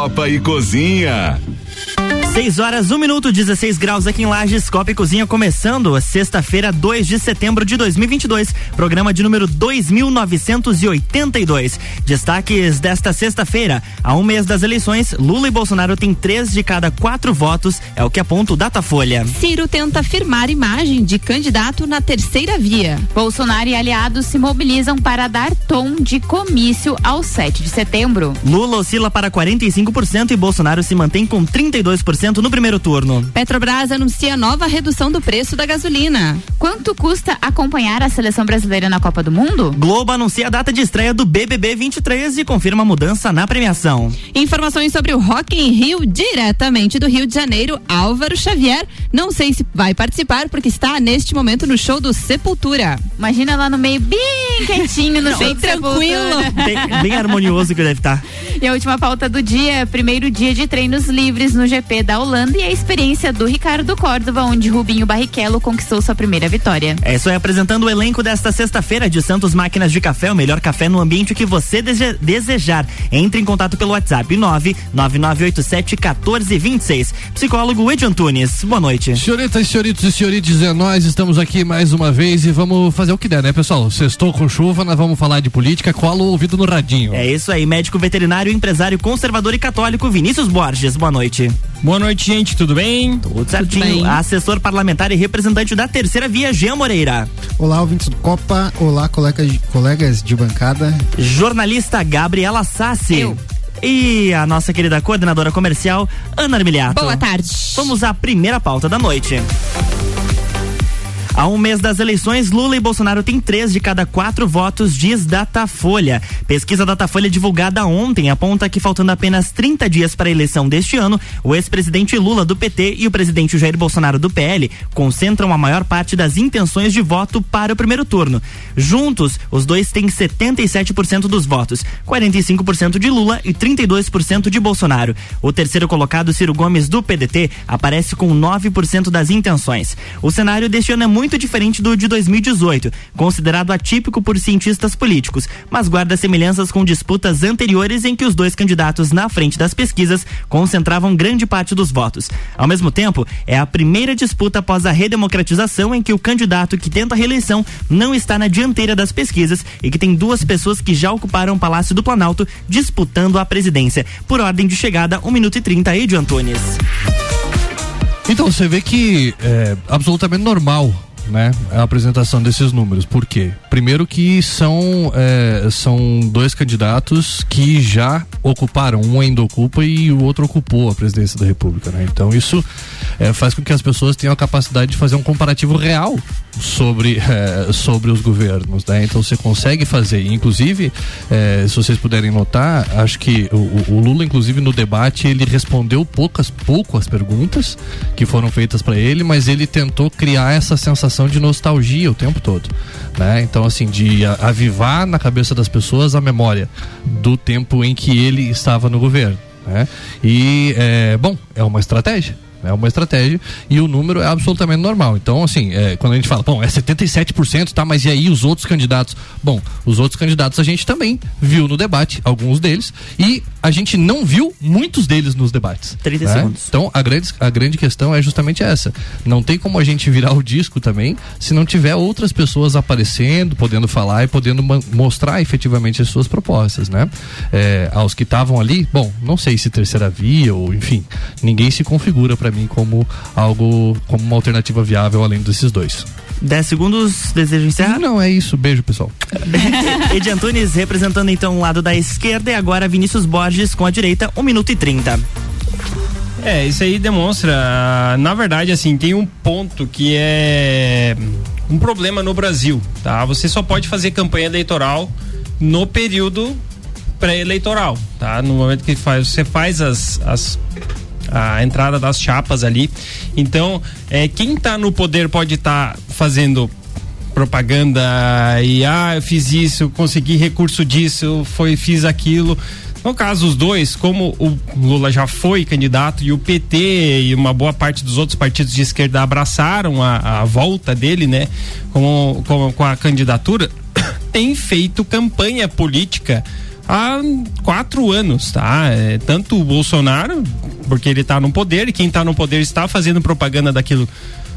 Copa e Cozinha. 6 horas, 1 um minuto, 16 graus aqui em Lages, Copa e Cozinha começando, sexta-feira, 2 de setembro de 2022, programa de número 2982. Destaques desta sexta-feira, a um mês das eleições, Lula e Bolsonaro têm três de cada quatro votos, é o que aponta o Datafolha. Ciro tenta firmar imagem de candidato na terceira via. Bolsonaro e aliados se mobilizam para dar tom de comício ao 7 de setembro. Lula oscila para 45% e Bolsonaro se mantém com 32% no primeiro turno. Petrobras anuncia nova redução do preço da gasolina. Quanto custa acompanhar a seleção brasileira na Copa do Mundo? Globo anuncia a data de estreia do BBB 23 e confirma mudança na premiação. Informações sobre o Rock em Rio, diretamente do Rio de Janeiro, Álvaro Xavier. Não sei se vai participar porque está neste momento no show do Sepultura. Imagina lá no meio, bem quietinho, no bem tranquilo. Bem, bem harmonioso que deve estar. E a última pauta do dia, primeiro dia de treinos livres no GP da Holanda e a experiência do Ricardo Córdova, onde Rubinho Barrichello conquistou sua primeira vitória. É isso aí, apresentando o elenco desta sexta-feira de Santos Máquinas de Café, o melhor café no ambiente que você desejar. Entre em contato pelo WhatsApp 99987 1426. Psicólogo Ed Antunes, boa noite. Senhoritas, senhoritos e senhorites, é nós estamos aqui mais uma vez e vamos fazer o que der, né, pessoal? Sextou com chuva, nós vamos falar de política, cola o ouvido no radinho. É isso aí, médico veterinário, empresário conservador e católico Vinícius Borges, boa noite. Boa noite, gente, tudo bem? Tudo certinho. Tudo bem. Assessor parlamentar e representante da terceira via, Jean Moreira. Olá, ouvintes do Copa. Olá, colegas, colegas de bancada. Jornalista Gabriela Sassi. Eu. E a nossa querida coordenadora comercial, Ana Armiliato. Boa tarde. Vamos à primeira pauta da noite. A um mês das eleições, Lula e Bolsonaro têm três de cada quatro votos, diz Datafolha. Pesquisa Datafolha divulgada ontem aponta que faltando apenas 30 dias para a eleição deste ano, o ex-presidente Lula do PT e o presidente Jair Bolsonaro do PL concentram a maior parte das intenções de voto para o primeiro turno. Juntos, os dois têm 77% dos votos, 45% de Lula e 32% de Bolsonaro. O terceiro colocado, Ciro Gomes do PDT, aparece com 9% das intenções. O cenário deste ano é muito muito diferente do de 2018, considerado atípico por cientistas políticos, mas guarda semelhanças com disputas anteriores em que os dois candidatos na frente das pesquisas concentravam grande parte dos votos. Ao mesmo tempo, é a primeira disputa após a redemocratização em que o candidato que tenta a reeleição não está na dianteira das pesquisas e que tem duas pessoas que já ocuparam o Palácio do Planalto disputando a presidência. Por ordem de chegada, 1 minuto e 30 aí de Antunes. Então você vê que é absolutamente normal né, a apresentação desses números. Por quê? Primeiro que são, é, são dois candidatos que já ocuparam, um ainda ocupa e o outro ocupou a presidência da República, né? Então isso é, faz com que as pessoas tenham a capacidade de fazer um comparativo real sobre, é, sobre os governos, né? Então você consegue fazer, inclusive, é, se vocês puderem notar, acho que o, o, Lula, inclusive, no debate, ele respondeu poucas, pouco as perguntas que foram feitas para ele, mas ele tentou criar essa sensação de nostalgia o tempo todo, né? Então, assim, de avivar na cabeça das pessoas a memória do tempo em que ele estava no governo, né? E, é, bom, é uma estratégia é uma estratégia e o número é absolutamente normal. Então, assim, é, quando a gente fala, bom, é 77%, tá, mas e aí os outros candidatos? Bom, os outros candidatos a gente também viu no debate, alguns deles, e a gente não viu muitos deles nos debates. 30 né? segundos. Então, a grande, a grande questão é justamente essa. Não tem como a gente virar o disco também se não tiver outras pessoas aparecendo, podendo falar e podendo mostrar efetivamente as suas propostas, né? É, aos que estavam ali, bom, não sei se terceira via ou, enfim, ninguém se configura para para mim como algo, como uma alternativa viável além desses dois. 10 segundos, desejo encerrar? Não, é isso. Beijo, pessoal. Edi Antunes representando então o lado da esquerda e agora Vinícius Borges com a direita, 1 minuto e 30. É, isso aí demonstra, na verdade, assim, tem um ponto que é um problema no Brasil, tá? Você só pode fazer campanha eleitoral no período pré-eleitoral, tá? No momento que faz, você faz as, as a entrada das chapas ali. Então, é, quem está no poder pode estar tá fazendo propaganda e ah, eu fiz isso, consegui recurso disso, foi fiz aquilo. No caso, os dois, como o Lula já foi candidato e o PT e uma boa parte dos outros partidos de esquerda abraçaram a, a volta dele, né, com, com, com a candidatura, tem feito campanha política há quatro anos, tá? É, tanto o Bolsonaro, porque ele está no poder, e quem está no poder está fazendo propaganda daquilo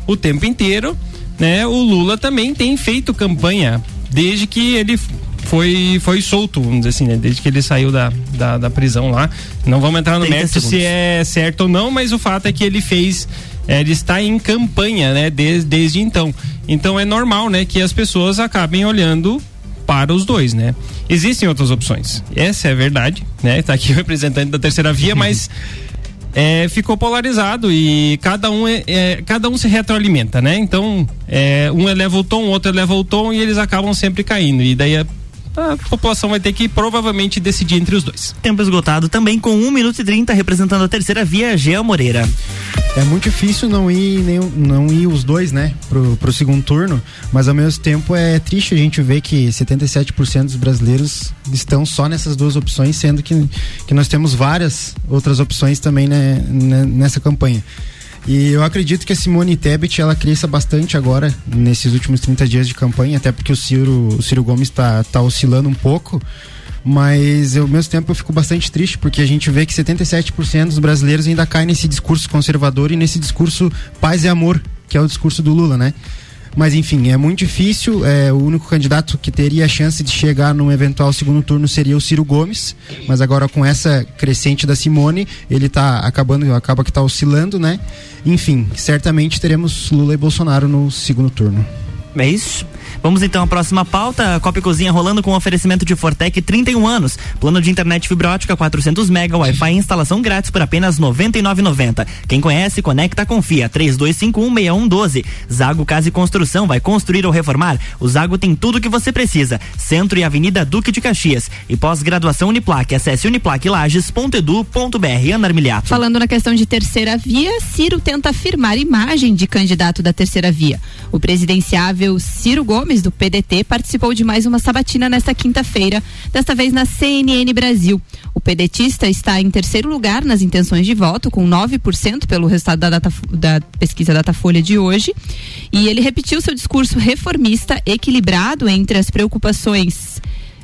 o tempo inteiro, né? O Lula também tem feito campanha desde que ele foi, foi solto, vamos dizer assim, né? Desde que ele saiu da, da, da prisão lá. Não vamos entrar no 30 mérito segundos. se é certo ou não, mas o fato é que ele fez. é, ele está em campanha, né? Desde, desde então. Então é normal, né? Que as pessoas acabem olhando para os dois, né? Existem outras opções. Essa é a verdade, né? Tá aqui o representante da terceira via, mas é, ficou polarizado e cada um é, é, cada um se retroalimenta, né? Então é, um eleva o tom, o outro eleva o tom e eles acabam sempre caindo e daí a, população vai ter que provavelmente decidir entre os dois. Tempo esgotado também com 1 minuto e 30, representando a terceira via, Gea Moreira. É muito difícil não ir, nenhum, não ir os dois, né, pro, pro segundo turno, mas ao mesmo tempo é triste a gente ver que 77% dos brasileiros estão só nessas duas opções, sendo que, que nós temos várias outras opções também né, né, nessa campanha. E eu acredito que a Simone Tebet ela cresça bastante agora, nesses últimos 30 dias de campanha, até porque o Ciro, o Ciro Gomes está tá oscilando um pouco. Mas eu, ao mesmo tempo eu fico bastante triste porque a gente vê que 77% dos brasileiros ainda caem nesse discurso conservador e nesse discurso paz e amor, que é o discurso do Lula, né? Mas enfim, é muito difícil. É, o único candidato que teria a chance de chegar num eventual segundo turno seria o Ciro Gomes. Mas agora com essa crescente da Simone, ele tá acabando, acaba que tá oscilando, né? Enfim, certamente teremos Lula e Bolsonaro no segundo turno. É isso? Vamos então à próxima pauta. Copa e Cozinha rolando com oferecimento de Fortec 31 anos. Plano de internet fibra ótica 400 mega, Wi-Fi e instalação grátis por apenas R$ 99,90. Quem conhece, conecta, confia. 32516112. Zago Casa e Construção vai construir ou reformar? O Zago tem tudo o que você precisa. Centro e Avenida Duque de Caxias. E pós-graduação Uniplaque. Acesse uniplaquilages.edu.br. Ana Armiliato. Falando na questão de terceira via, Ciro tenta afirmar imagem de candidato da terceira via. O presidenciável Ciro Gomes, do PDT, participou de mais uma sabatina nesta quinta-feira, desta vez na CNN Brasil. O pedetista está em terceiro lugar nas intenções de voto, com 9% pelo resultado da, data, da pesquisa Datafolha de hoje. E ele repetiu seu discurso reformista, equilibrado entre as preocupações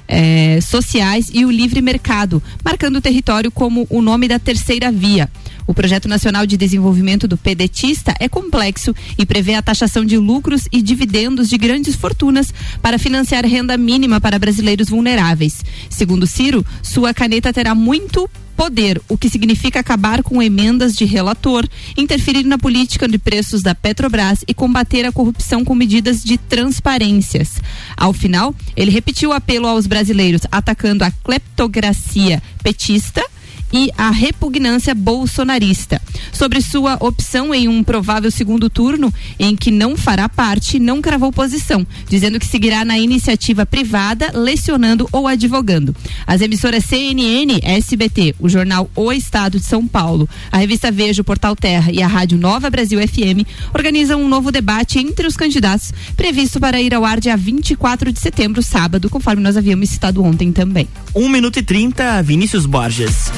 eh, sociais e o livre mercado, marcando o território como o nome da terceira via. O projeto nacional de desenvolvimento do pedetista é complexo e prevê a taxação de lucros e dividendos de grandes fortunas para financiar renda mínima para brasileiros vulneráveis. Segundo Ciro, sua caneta terá muito poder, o que significa acabar com emendas de relator, interferir na política de preços da Petrobras e combater a corrupção com medidas de transparências. Ao final, ele repetiu o apelo aos brasileiros, atacando a cleptocracia petista e a repugnância bolsonarista. Sobre sua opção em um provável segundo turno, em que não fará parte, não cravou posição, dizendo que seguirá na iniciativa privada, lecionando ou advogando. As emissoras CNN, SBT, o jornal O Estado de São Paulo, a revista Veja, o Portal Terra e a Rádio Nova Brasil FM organizam um novo debate entre os candidatos, previsto para ir ao ar dia 24 de setembro, sábado, conforme nós havíamos citado ontem também. 1 minuto e 30, Vinícius Borges.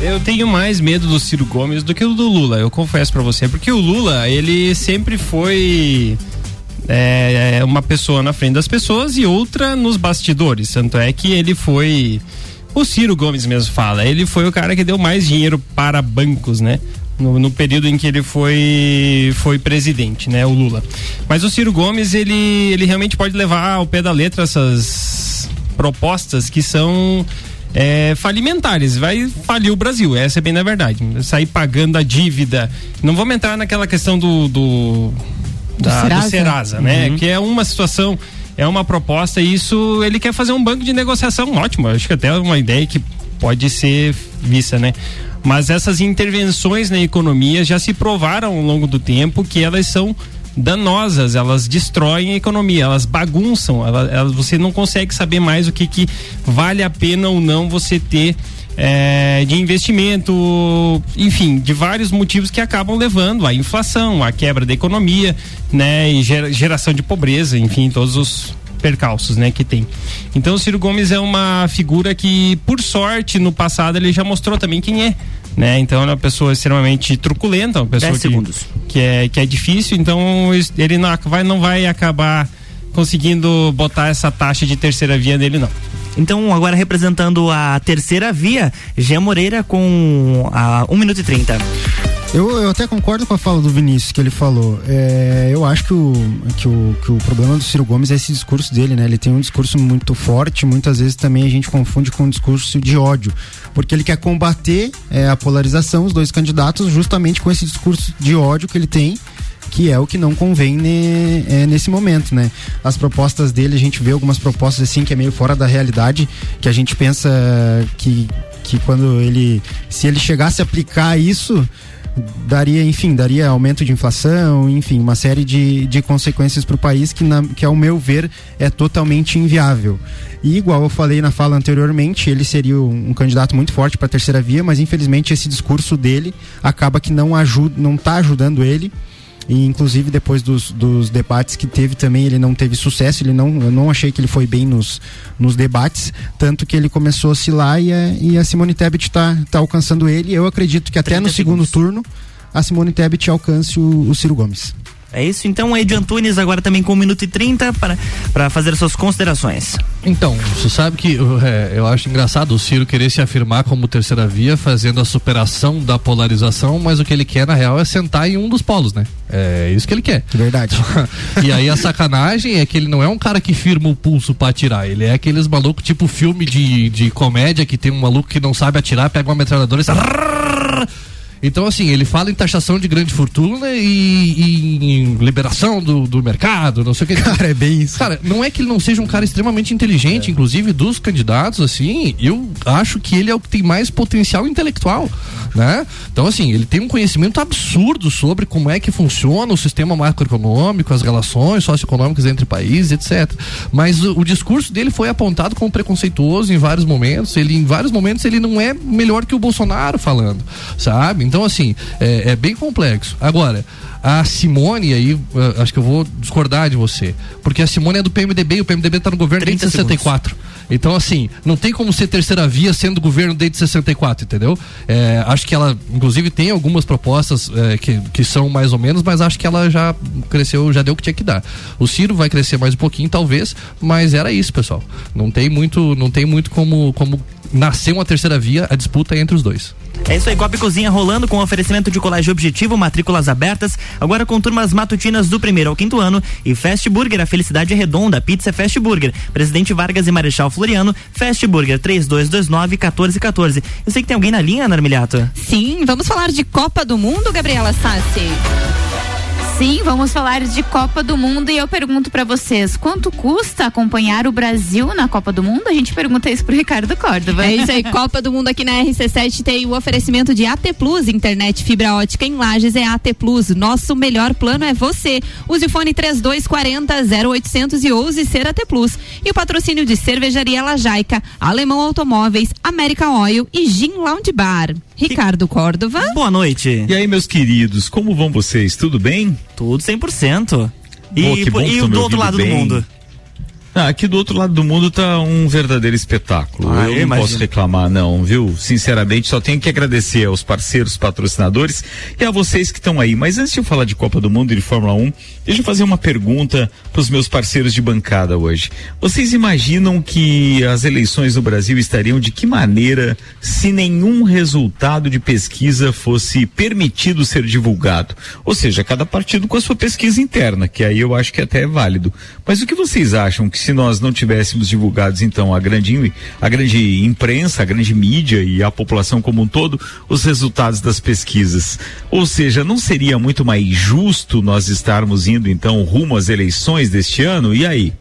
Eu tenho mais medo do Ciro Gomes do que o do Lula, eu confesso pra você, porque o Lula, ele sempre foi é, uma pessoa na frente das pessoas e outra nos bastidores. Tanto é que ele foi. O Ciro Gomes mesmo fala, ele foi o cara que deu mais dinheiro para bancos, né? No, no período em que ele foi foi presidente, né? O Lula. Mas o Ciro Gomes, ele, ele realmente pode levar ao pé da letra essas propostas que são é, falimentares, vai falir o Brasil, essa é bem na verdade. Sair pagando a dívida. Não vamos entrar naquela questão do, do, da- do Serasa? Serasa, né? Que é uma situação, é uma proposta, e isso ele quer fazer um banco de negociação ótimo. Acho que até é uma ideia que pode ser vista, né? Mas essas intervenções na economia já se provaram ao longo do tempo que elas são danosas, elas destroem a economia, elas bagunçam, ela- elas- você não consegue saber mais o que, que vale a pena ou não você ter é, de investimento, enfim, de vários motivos que acabam levando à inflação, à quebra da economia, né, e gera- geração de pobreza, enfim, todos os percalços, né, que tem. Então o Ciro Gomes é uma figura que, por sorte, no passado ele já mostrou também quem é, né? Então é uma pessoa extremamente truculenta, uma pessoa 10 que, que é que é difícil, então ele não vai não vai acabar conseguindo botar essa taxa de terceira via nele não. Então, agora representando a terceira via, Jean Moreira com a 1 minuto e 30. Eu, eu até concordo com a fala do Vinícius que ele falou. É, eu acho que o, que, o, que o problema do Ciro Gomes é esse discurso dele, né? Ele tem um discurso muito forte, muitas vezes também a gente confunde com um discurso de ódio. Porque ele quer combater é, a polarização, os dois candidatos, justamente com esse discurso de ódio que ele tem que é o que não convém ne, é, nesse momento, né? As propostas dele, a gente vê algumas propostas assim que é meio fora da realidade, que a gente pensa que, que quando ele, se ele chegasse a aplicar isso, daria, enfim, daria aumento de inflação, enfim, uma série de, de consequências para o país que, na, que, ao meu ver, é totalmente inviável. E igual eu falei na fala anteriormente, ele seria um, um candidato muito forte para a terceira via, mas infelizmente esse discurso dele acaba que não ajuda, não está ajudando ele. E inclusive depois dos, dos debates que teve também, ele não teve sucesso, ele não, eu não achei que ele foi bem nos, nos debates, tanto que ele começou a oscilar e a, e a Simone Tebet está tá alcançando ele. Eu acredito que até no segundo turno a Simone Tebet alcance o, o Ciro Gomes. É isso, então, Ed Antunes agora também com 1 minuto e 30 para, para fazer suas considerações. Então, você sabe que é, eu acho engraçado o Ciro querer se afirmar como terceira via, fazendo a superação da polarização, mas o que ele quer, na real, é sentar em um dos polos, né? É isso que ele quer. Verdade. e aí a sacanagem é que ele não é um cara que firma o pulso para atirar, ele é aqueles malucos tipo filme de, de comédia que tem um maluco que não sabe atirar, pega uma metralhadora e então, assim, ele fala em taxação de grande fortuna e, e em liberação do, do mercado, não sei o que. Cara, é bem isso. Cara, não é que ele não seja um cara extremamente inteligente, é. inclusive dos candidatos, assim, eu acho que ele é o que tem mais potencial intelectual, né? Então, assim, ele tem um conhecimento absurdo sobre como é que funciona o sistema macroeconômico, as relações socioeconômicas entre países, etc. Mas o, o discurso dele foi apontado como preconceituoso em vários momentos. Ele, em vários momentos, ele não é melhor que o Bolsonaro falando, sabe? Então, assim, é, é bem complexo. Agora, a Simone, aí, acho que eu vou discordar de você. Porque a Simone é do PMDB e o PMDB está no governo desde 64. Segundos. Então, assim, não tem como ser terceira via sendo governo desde 64, entendeu? É, acho que ela, inclusive, tem algumas propostas é, que, que são mais ou menos, mas acho que ela já cresceu, já deu o que tinha que dar. O Ciro vai crescer mais um pouquinho, talvez, mas era isso, pessoal. Não tem muito, não tem muito como, como nascer uma terceira via, a disputa é entre os dois. É isso aí, Copa Cozinha rolando com oferecimento de colégio objetivo, matrículas abertas, agora com turmas matutinas do primeiro ao quinto ano e Fast Burger, a felicidade é redonda, pizza Fast Burger, Presidente Vargas e Marechal Floriano, Fast Burger 3229 1414. Eu sei que tem alguém na linha, Narmiliato? Sim, vamos falar de Copa do Mundo, Gabriela Sassi. Sim, vamos falar de Copa do Mundo e eu pergunto para vocês, quanto custa acompanhar o Brasil na Copa do Mundo? A gente pergunta isso pro Ricardo Córdova. É isso aí, Copa do Mundo aqui na RC7 tem o oferecimento de AT Plus, internet fibra ótica em Lages é AT Plus. Nosso melhor plano é você. Use o fone 3240 0800 e ouse ser AT Plus. E o patrocínio de Cervejaria Lajaica, Alemão Automóveis, América Oil e Gin Lounge Bar. Ricardo Córdova. Boa noite. E aí, meus queridos, como vão vocês? Tudo bem? Tudo 100%. E, Pô, e, e o do outro lado bem. do mundo? Ah, aqui do outro lado do mundo tá um verdadeiro espetáculo. Ah, eu, eu não imagino. posso reclamar, não, viu? Sinceramente, só tenho que agradecer aos parceiros patrocinadores e a vocês que estão aí. Mas antes de eu falar de Copa do Mundo e de Fórmula 1, deixa eu fazer uma pergunta para os meus parceiros de bancada hoje. Vocês imaginam que as eleições no Brasil estariam de que maneira se nenhum resultado de pesquisa fosse permitido ser divulgado? Ou seja, cada partido com a sua pesquisa interna, que aí eu acho que até é válido. Mas o que vocês acham que se nós não tivéssemos divulgados então a grande a grande imprensa, a grande mídia e a população como um todo os resultados das pesquisas. Ou seja, não seria muito mais justo nós estarmos indo então rumo às eleições deste ano? E aí?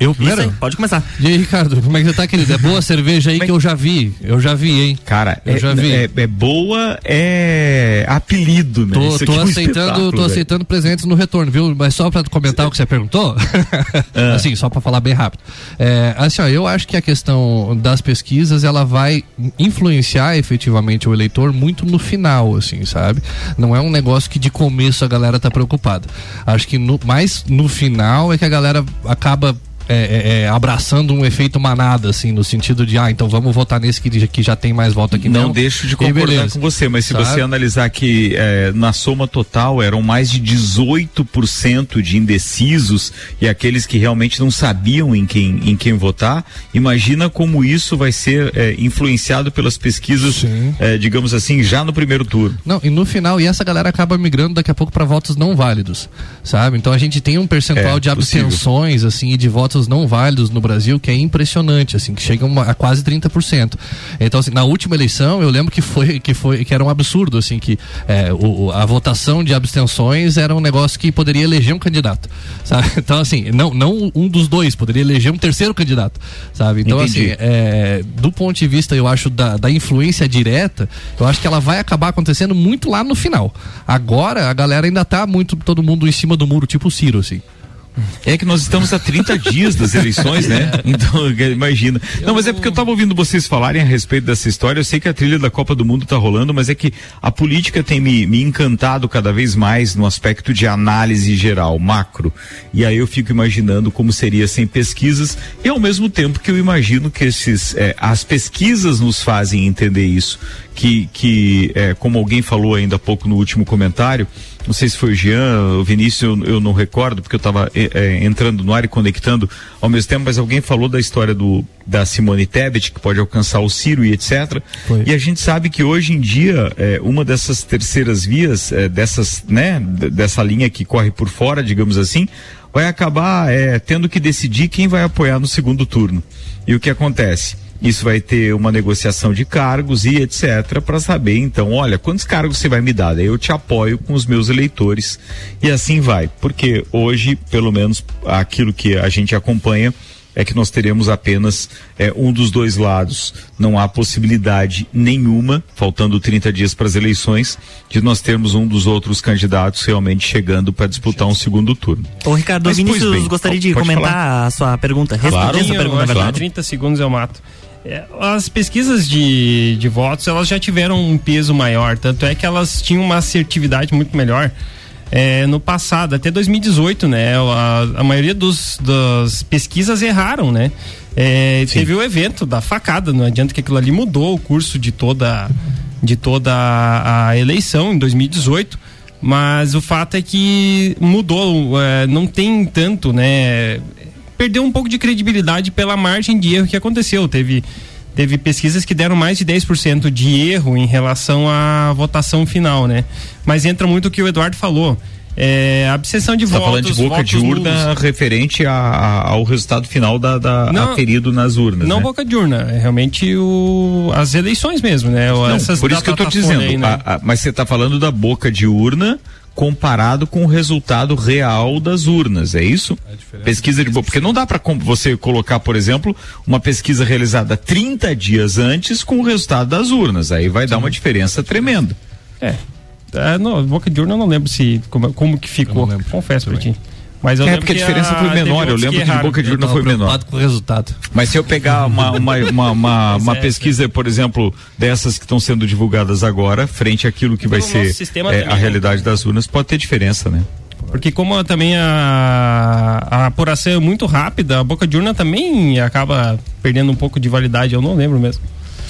Eu primeiro? pode começar. E aí, Ricardo, como é que você tá, querido? É boa a cerveja aí que eu já vi. Eu já vi, hein? Cara, eu é, já vi. É, é, boa, é apelido, né? Tô, tô é um aceitando, tô aceitando presentes no retorno, viu? Mas só pra comentar o que você perguntou, ah. assim, só pra falar bem rápido. É, assim, ó, eu acho que a questão das pesquisas, ela vai influenciar efetivamente o eleitor muito no final, assim, sabe? Não é um negócio que de começo a galera tá preocupada. Acho que no, mais no final é que a galera acaba é, é, é, abraçando um efeito manada, assim, no sentido de, ah, então vamos votar nesse que, que já tem mais voto aqui. Não, não deixo de concordar com você, mas se Sabe? você analisar que é, na soma total eram mais de 18% de indecisos e aqueles que realmente não sabiam em quem, em quem votar, imagina como isso vai ser é, influenciado pelas pesquisas, é, digamos assim, já no primeiro turno. Não, e no final, e essa galera acaba migrando daqui a pouco para votos não válidos, sabe? Então a gente tem um percentual de abstenções, possível. assim, e de votos não válidos no Brasil que é impressionante, assim, que chegam a quase 30%. Então, assim, na última eleição, eu lembro que foi, que foi, que era um absurdo, assim, que é, o, a votação de abstenções era um negócio que poderia eleger um candidato, sabe? Então, assim, não, não um dos dois, poderia eleger um terceiro candidato, sabe? Então, Entendi. assim, é, do ponto de vista, eu acho, da, da influência direta, eu acho que ela vai acabar acontecendo muito lá no final. Agora, a galera ainda tá muito, todo mundo em cima do muro, tipo o Ciro, assim. É que nós estamos a 30 dias das eleições, né? Então, imagina. Não, mas é porque eu estava ouvindo vocês falarem a respeito dessa história. Eu sei que a trilha da Copa do Mundo está rolando, mas é que a política tem me, me encantado cada vez mais no aspecto de análise geral, macro. E aí eu fico imaginando como seria sem pesquisas e ao mesmo tempo que eu imagino que esses, é, as pesquisas nos fazem entender isso. Que, que é, como alguém falou ainda há pouco no último comentário, não sei se foi o Jean, o Vinícius, eu, eu não recordo, porque eu estava é, é, entrando no ar e conectando ao mesmo tempo, mas alguém falou da história do da Simone Tebet, que pode alcançar o Ciro e etc. Foi. E a gente sabe que hoje em dia, é, uma dessas terceiras vias, é, dessas, né, dessa linha que corre por fora, digamos assim, vai acabar é, tendo que decidir quem vai apoiar no segundo turno. E o que acontece? Isso vai ter uma negociação de cargos e etc. para saber, então, olha, quantos cargos você vai me dar? Daí eu te apoio com os meus eleitores e assim vai. Porque hoje, pelo menos, aquilo que a gente acompanha é que nós teremos apenas é, um dos dois lados. Não há possibilidade nenhuma, faltando 30 dias para as eleições, de nós termos um dos outros candidatos realmente chegando para disputar um segundo turno. Ô Ricardo, Mas, Vinícius bem, gostaria de comentar falar. a sua pergunta. Responder claro, essa pergunta, na verdade. 30 segundos eu mato. É, as pesquisas de, de votos elas já tiveram um peso maior, tanto é que elas tinham uma assertividade muito melhor. É, no passado, até 2018, né? A, a maioria dos, das pesquisas erraram, né? É, teve o evento da facada, não adianta que aquilo ali mudou o curso de toda, de toda a, a eleição em 2018. Mas o fato é que mudou, é, não tem tanto, né? Perdeu um pouco de credibilidade pela margem de erro que aconteceu. Teve, teve pesquisas que deram mais de 10% de erro em relação à votação final, né? Mas entra muito o que o Eduardo falou. É, a abstenção de Você votos. Tá falando de boca de urna nulos. referente a, a, ao resultado final da, da não, aferido nas urnas. Não né? boca de urna, é realmente o, as eleições mesmo, né? Não, por isso que eu estou dizendo. Aí, né? a, mas você está falando da boca de urna comparado com o resultado real das urnas, é isso? É pesquisa de porque não dá para você colocar, por exemplo, uma pesquisa realizada 30 dias antes com o resultado das urnas, aí vai Sim. dar uma diferença tremenda. É. é no, boca de urna eu não lembro se como, como que ficou, confesso para ti. Mas eu é porque a diferença a, foi menor. Eu lembro que, que de boca de urna foi menor. com o resultado. Mas se eu pegar uma, uma, uma, uma, uma é, pesquisa, é. por exemplo, dessas que estão sendo divulgadas agora, frente àquilo que vai ser é, a realidade das urnas, pode ter diferença, né? Porque como também a, a apuração é muito rápida, a boca de urna também acaba perdendo um pouco de validade, eu não lembro mesmo.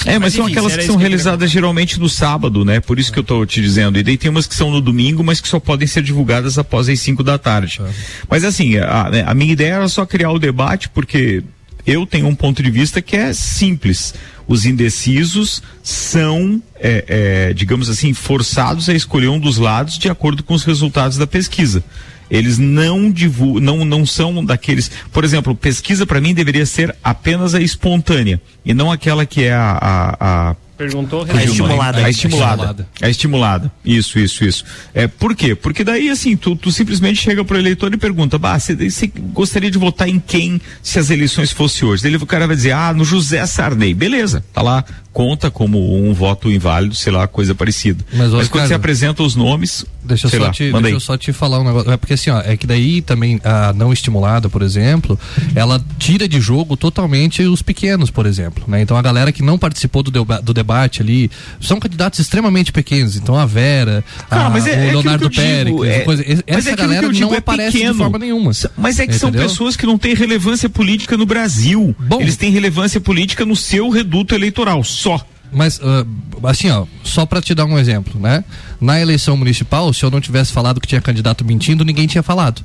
É, mas, mas são aquelas que são que realizadas geralmente no sábado, né? Por isso que eu estou te dizendo. E daí tem umas que são no domingo, mas que só podem ser divulgadas após as 5 da tarde. É. Mas assim, a, né, a minha ideia era só criar o debate, porque eu tenho um ponto de vista que é simples. Os indecisos são, é, é, digamos assim, forçados a escolher um dos lados de acordo com os resultados da pesquisa. Eles não divulgam, não, não são daqueles. Por exemplo, pesquisa para mim deveria ser apenas a espontânea e não aquela que é a, a, a Perguntou a estimulada. A estimulada. A estimulada. Isso, isso, isso. É, por quê? Porque daí, assim, tu, tu simplesmente chega pro eleitor e pergunta, bah, você gostaria de votar em quem se as eleições fossem hoje? Daí o cara vai dizer, ah, no José Sarney. Beleza, tá lá, conta como um voto inválido, sei lá, coisa parecida. Mas, Mas quando você apresenta os nomes, deixa, eu só, lá, te, deixa eu só te falar um negócio. É porque assim, ó, é que daí também a não estimulada, por exemplo, ela tira de jogo totalmente os pequenos, por exemplo. Né? Então a galera que não participou do, do debate ali, são candidatos extremamente pequenos. Então a Vera, Cara, a, é, o é Leonardo Pérez, é, coisa, essa galera não aparece pequeno. de forma nenhuma. Mas é que Entendeu? são pessoas que não têm relevância política no Brasil. Bom, Eles têm relevância política no seu reduto eleitoral, só. Mas, uh, assim, ó, só para te dar um exemplo, né? Na eleição municipal, se eu não tivesse falado que tinha candidato mentindo, ninguém tinha falado.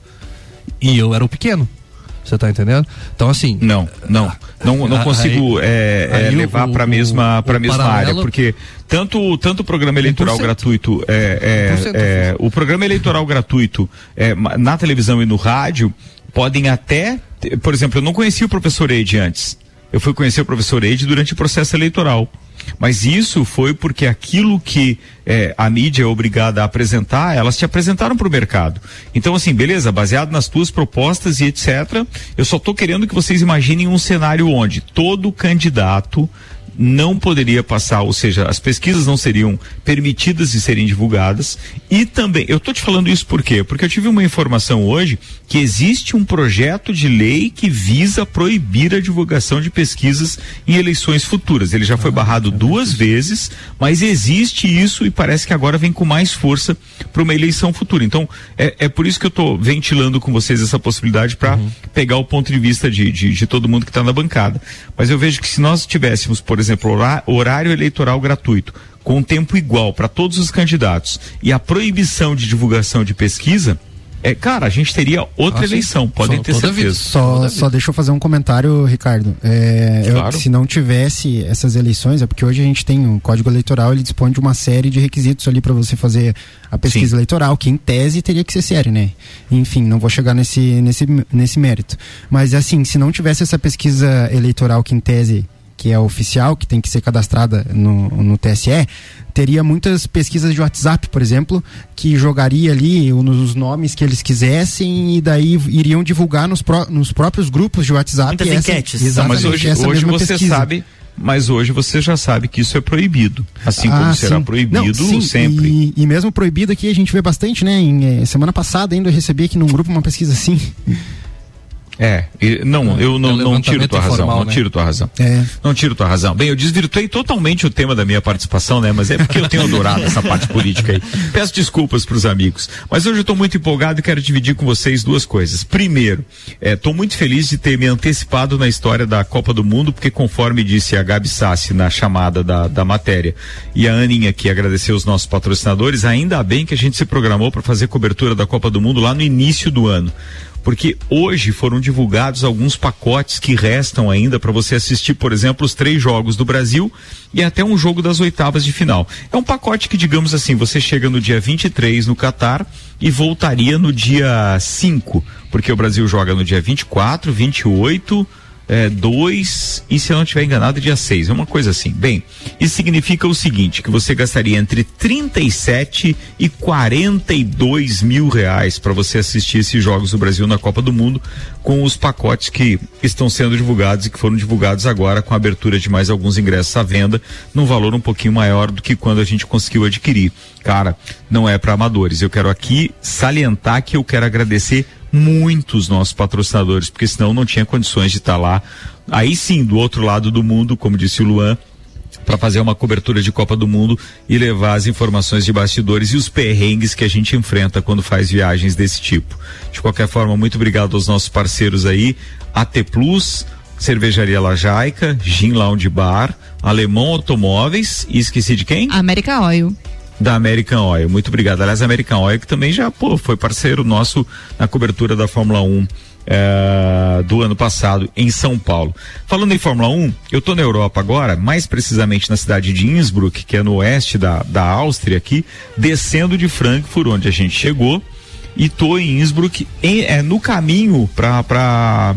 E eu era o pequeno. Você tá entendendo? Então, assim. Não, não. Não, não consigo aí, é, é, levar para a mesma, pra mesma paralelo... área, porque tanto, tanto o programa eleitoral 1%. gratuito, é, é, é, o programa eleitoral gratuito é, na televisão e no rádio podem até. Por exemplo, eu não conhecia o professor Eide antes. Eu fui conhecer o professor Eide durante o processo eleitoral. Mas isso foi porque aquilo que é, a mídia é obrigada a apresentar, elas te apresentaram para o mercado. Então, assim, beleza, baseado nas tuas propostas e etc., eu só estou querendo que vocês imaginem um cenário onde todo candidato não poderia passar, ou seja, as pesquisas não seriam permitidas de serem divulgadas. E também, eu estou te falando isso por quê? Porque eu tive uma informação hoje que existe um projeto de lei que visa proibir a divulgação de pesquisas em eleições futuras. Ele já foi ah, barrado duas vezes, mas existe isso e parece que agora vem com mais força para uma eleição futura. Então, é, é por isso que eu estou ventilando com vocês essa possibilidade para uhum. pegar o ponto de vista de, de, de todo mundo que está na bancada. Mas eu vejo que se nós tivéssemos, por exemplo, horário eleitoral gratuito, com tempo igual para todos os candidatos e a proibição de divulgação de pesquisa, é, cara, a gente teria outra ah, eleição, podem ter certeza. Só, só deixa eu fazer um comentário, Ricardo. É, claro. eu, se não tivesse essas eleições, é porque hoje a gente tem um código eleitoral, ele dispõe de uma série de requisitos ali para você fazer a pesquisa Sim. eleitoral, que em tese teria que ser séria, né? Enfim, não vou chegar nesse, nesse, nesse mérito. Mas assim, se não tivesse essa pesquisa eleitoral que em tese que é oficial, que tem que ser cadastrada no, no TSE, teria muitas pesquisas de WhatsApp, por exemplo, que jogaria ali os nomes que eles quisessem e daí iriam divulgar nos, pró nos próprios grupos de WhatsApp. Muitas essa, enquetes. Não, mas hoje, hoje você pesquisa. sabe mas hoje você já sabe que isso é proibido, assim ah, como será proibido Não, sim, sempre. E, e, mesmo proibido aqui a gente vê bastante, né? Em, eh, semana passada ainda eu recebi aqui num grupo uma pesquisa assim. É, não, eu não, não tiro tua razão, não né? tiro tua razão. É. Não tiro tua razão. Bem, eu desvirtuei totalmente o tema da minha participação, né? Mas é porque eu tenho adorado essa parte política aí. Peço desculpas para os amigos. Mas hoje eu estou muito empolgado e quero dividir com vocês duas coisas. Primeiro, estou é, muito feliz de ter me antecipado na história da Copa do Mundo, porque conforme disse a Gabi Sassi na chamada da, da matéria e a Aninha aqui agradeceu os nossos patrocinadores, ainda bem que a gente se programou para fazer cobertura da Copa do Mundo lá no início do ano porque hoje foram divulgados alguns pacotes que restam ainda para você assistir, por exemplo, os três jogos do Brasil e até um jogo das oitavas de final. É um pacote que, digamos assim, você chega no dia 23 no Catar e voltaria no dia 5, porque o Brasil joga no dia 24, 28 é, 2 e se eu não estiver enganado, dia 6. É uma coisa assim. Bem, isso significa o seguinte: que você gastaria entre 37 e 42 mil reais para você assistir esses Jogos do Brasil na Copa do Mundo com os pacotes que estão sendo divulgados e que foram divulgados agora com a abertura de mais alguns ingressos à venda, num valor um pouquinho maior do que quando a gente conseguiu adquirir. Cara, não é para amadores. Eu quero aqui salientar que eu quero agradecer muitos nossos patrocinadores, porque senão não tinha condições de estar lá. Aí sim, do outro lado do mundo, como disse o Luan, para fazer uma cobertura de Copa do Mundo e levar as informações de bastidores e os perrengues que a gente enfrenta quando faz viagens desse tipo. De qualquer forma, muito obrigado aos nossos parceiros aí, AT Plus, Cervejaria Lajaica, Gin Lounge Bar, Alemão Automóveis e esqueci de quem? América Oil da American Oil. Muito obrigado. Aliás, a American Oil que também já pô, foi parceiro nosso na cobertura da Fórmula 1 é, do ano passado em São Paulo. Falando em Fórmula 1, eu estou na Europa agora, mais precisamente na cidade de Innsbruck, que é no oeste da, da Áustria aqui, descendo de Frankfurt, onde a gente chegou, e estou em Innsbruck, em, é, no caminho para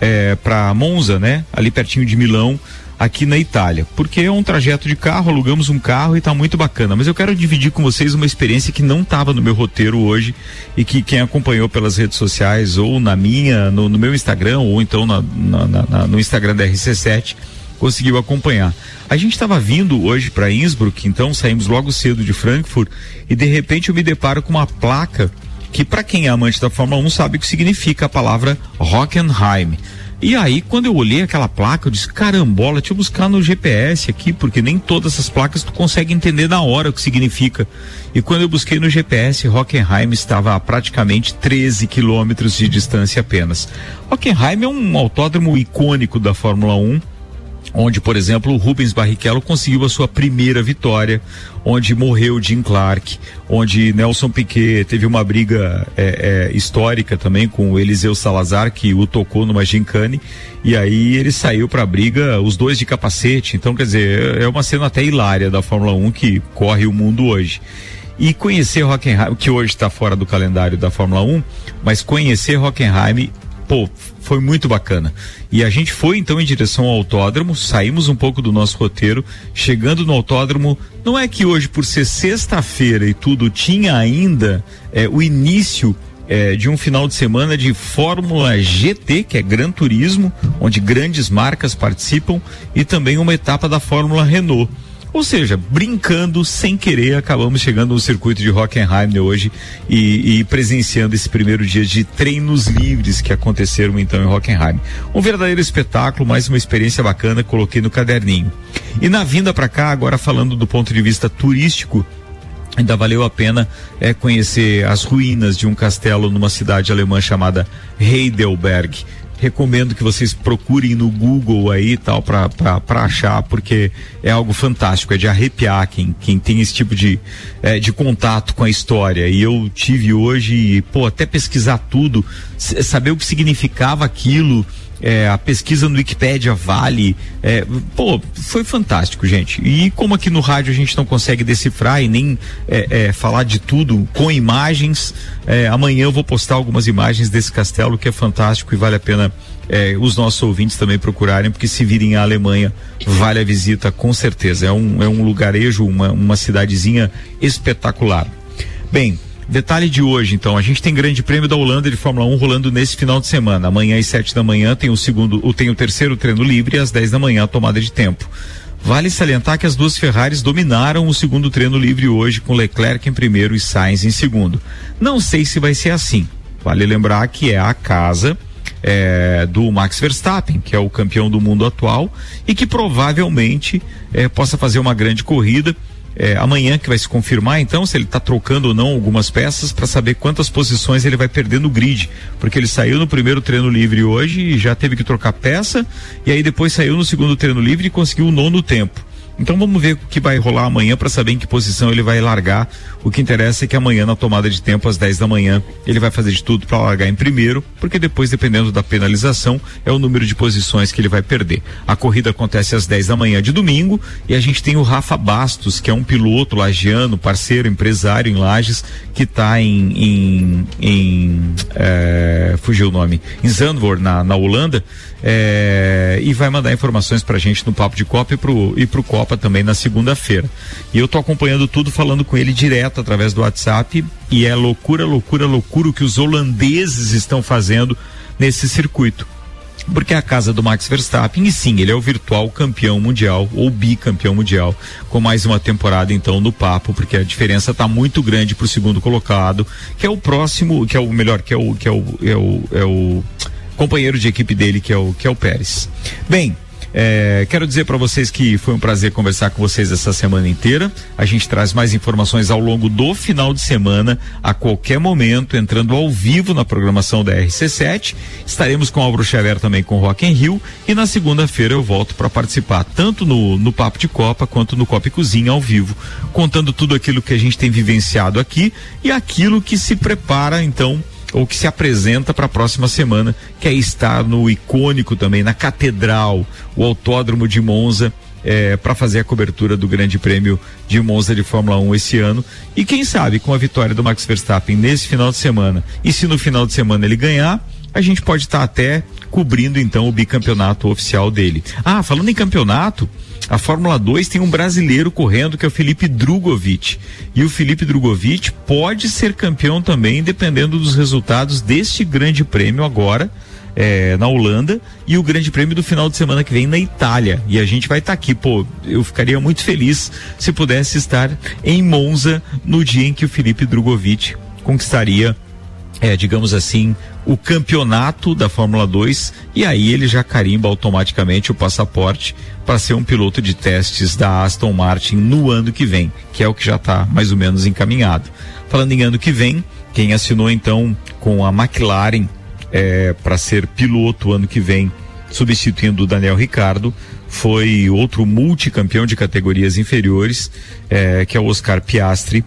é, para Monza, né? Ali pertinho de Milão, aqui na Itália, porque é um trajeto de carro, alugamos um carro e está muito bacana. Mas eu quero dividir com vocês uma experiência que não estava no meu roteiro hoje e que quem acompanhou pelas redes sociais ou na minha, no, no meu Instagram ou então na, na, na, no Instagram da RC7 conseguiu acompanhar. A gente estava vindo hoje para Innsbruck, então saímos logo cedo de Frankfurt e de repente eu me deparo com uma placa que para quem é amante da Fórmula 1 sabe o que significa a palavra Hockenheim E aí, quando eu olhei aquela placa, eu disse, carambola, deixa eu buscar no GPS aqui, porque nem todas essas placas tu consegue entender na hora o que significa. E quando eu busquei no GPS, Hockenheim estava a praticamente 13 quilômetros de distância apenas. Hockenheim é um autódromo icônico da Fórmula 1 onde, por exemplo, o Rubens Barrichello conseguiu a sua primeira vitória, onde morreu Jim Clark, onde Nelson Piquet teve uma briga é, é, histórica também com o Eliseu Salazar, que o tocou numa gincane, e aí ele saiu para a briga, os dois de capacete. Então, quer dizer, é uma cena até hilária da Fórmula 1 que corre o mundo hoje. E conhecer Hockenheim, que hoje está fora do calendário da Fórmula 1, mas conhecer Hockenheim pô, foi muito bacana. E a gente foi então em direção ao autódromo, saímos um pouco do nosso roteiro, chegando no autódromo. Não é que hoje, por ser sexta-feira e tudo, tinha ainda é, o início é, de um final de semana de Fórmula GT, que é Gran Turismo, onde grandes marcas participam, e também uma etapa da Fórmula Renault. Ou seja, brincando sem querer, acabamos chegando no circuito de Hockenheim hoje e, e, presenciando esse primeiro dia de treinos livres que aconteceram então em Hockenheim. Um verdadeiro espetáculo, mais uma experiência bacana, coloquei no caderninho. E na vinda para cá, agora falando do ponto de vista turístico, ainda valeu a pena é, conhecer as ruínas de um castelo numa cidade alemã chamada Heidelberg recomendo que vocês procurem no Google aí tal para achar, porque é algo fantástico, é de arrepiar quem, quem tem esse tipo de, é, de contato com a história. E eu tive hoje, pô, até pesquisar tudo, saber o que significava aquilo é, a pesquisa no Wikipedia vale. É, pô, foi fantástico, gente. E como aqui no rádio a gente não consegue decifrar e nem é, é falar de tudo com imagens, é, amanhã eu vou postar algumas imagens desse castelo que é fantástico e vale a pena é, os nossos ouvintes também procurarem, porque se virem à Alemanha, vale a visita com certeza. É um, é um lugarejo, uma, uma cidadezinha espetacular. Bem, Detalhe de hoje, então, a gente tem Grande Prêmio da Holanda de Fórmula 1 rolando nesse final de semana. Amanhã às 7 da manhã tem o segundo, tem o terceiro treino livre e às 10 da manhã a tomada de tempo. Vale salientar que as duas Ferraris dominaram o segundo treino livre hoje, com Leclerc em primeiro e Sainz em segundo. Não sei se vai ser assim. Vale lembrar que é a casa é, do Max Verstappen, que é o campeão do mundo atual e que provavelmente é, possa fazer uma grande corrida é, amanhã que vai se confirmar então se ele está trocando ou não algumas peças para saber quantas posições ele vai perder no grid, porque ele saiu no primeiro treino livre hoje e já teve que trocar peça e aí depois saiu no segundo treino livre e conseguiu o nono tempo. Então vamos ver o que vai rolar amanhã para saber em que posição ele vai largar. O que interessa é que amanhã, na tomada de tempo, às 10 da manhã, ele vai fazer de tudo para largar em primeiro, porque depois, dependendo da penalização, é o número de posições que ele vai perder. A corrida acontece às 10 da manhã de domingo e a gente tem o Rafa Bastos, que é um piloto lagiano, parceiro, empresário em Lages, que está em, em, em é, fugiu o nome, em Zandvoort, na, na Holanda é, e vai mandar informações pra gente no Papo de Copa e pro, e pro Copa também na segunda-feira. E eu tô acompanhando tudo, falando com ele direto através do WhatsApp e é loucura, loucura, loucura o que os holandeses estão fazendo nesse circuito. Porque a casa do Max Verstappen, e sim, ele é o virtual campeão mundial, ou bicampeão mundial, com mais uma temporada então no papo, porque a diferença está muito grande para o segundo colocado, que é o próximo, que é o melhor, que é o, que é o, é o, é o companheiro de equipe dele, que é o, que é o Pérez. Bem, é, quero dizer para vocês que foi um prazer conversar com vocês essa semana inteira. A gente traz mais informações ao longo do final de semana, a qualquer momento, entrando ao vivo na programação da RC7. Estaremos com Álvaro Xavier também com Rock in Rio e na segunda-feira eu volto para participar tanto no, no Papo de Copa quanto no Copa e Cozinha ao vivo, contando tudo aquilo que a gente tem vivenciado aqui e aquilo que se prepara então ou que se apresenta para a próxima semana, que é estar no icônico também, na Catedral, o Autódromo de Monza, é, para fazer a cobertura do Grande Prêmio de Monza de Fórmula 1 esse ano. E quem sabe, com a vitória do Max Verstappen nesse final de semana, e se no final de semana ele ganhar, a gente pode estar tá até cobrindo então o bicampeonato oficial dele. Ah, falando em campeonato, a Fórmula 2 tem um brasileiro correndo que é o Felipe Drugovic. E o Felipe Drugovic pode ser campeão também, dependendo dos resultados deste grande prêmio agora. É, na Holanda e o grande prêmio do final de semana que vem na Itália. E a gente vai estar tá aqui, pô, eu ficaria muito feliz se pudesse estar em Monza no dia em que o Felipe Drugovic conquistaria é, digamos assim, o campeonato da Fórmula 2 e aí ele já carimba automaticamente o passaporte para ser um piloto de testes da Aston Martin no ano que vem, que é o que já está mais ou menos encaminhado. Falando em ano que vem, quem assinou então com a McLaren é, para ser piloto ano que vem, substituindo o Daniel Ricardo, foi outro multicampeão de categorias inferiores, é, que é o Oscar Piastri,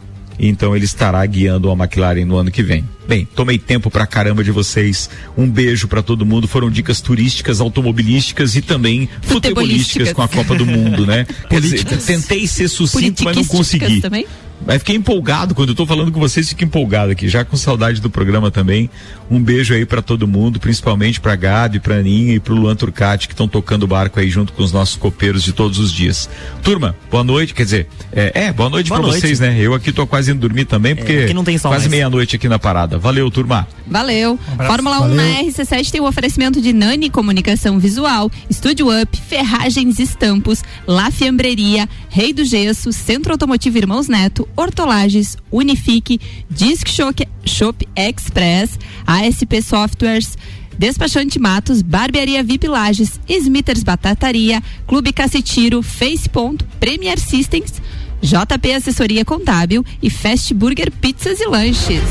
então ele estará guiando a McLaren no ano que vem. Bem, tomei tempo pra caramba de vocês. Um beijo para todo mundo. Foram dicas turísticas, automobilísticas e também futebolísticas com a Copa do Mundo, né? Quer dizer, tentei ser sucinto, mas não consegui. Também? Mas fiquei empolgado quando eu tô falando com vocês, fico empolgado aqui, já com saudade do programa também. Um beijo aí para todo mundo, principalmente pra Gabi, pra Aninha e pro Luan Turcati, que estão tocando o barco aí junto com os nossos copeiros de todos os dias. Turma, boa noite, quer dizer, é, é boa noite para vocês, né? Eu aqui tô quase indo dormir também, porque é, não tem quase meia-noite aqui na parada. Valeu, turma. Valeu. Um Fórmula 1 Valeu. na RC7 tem o um oferecimento de Nani Comunicação Visual, Estúdio Up, Ferragens Estampos, La Fiambreria, Rei do Gesso, Centro Automotivo Irmãos Neto, Hortolages, Unifique, Disc Shop, Shop Express, ASP Softwares, Despachante Matos, Barbearia VIP Lages, Smithers Batataria, Clube Cacetiro, Face Ponto, Premier Systems, JP Assessoria Contábil e Fast Burger Pizzas e Lanches.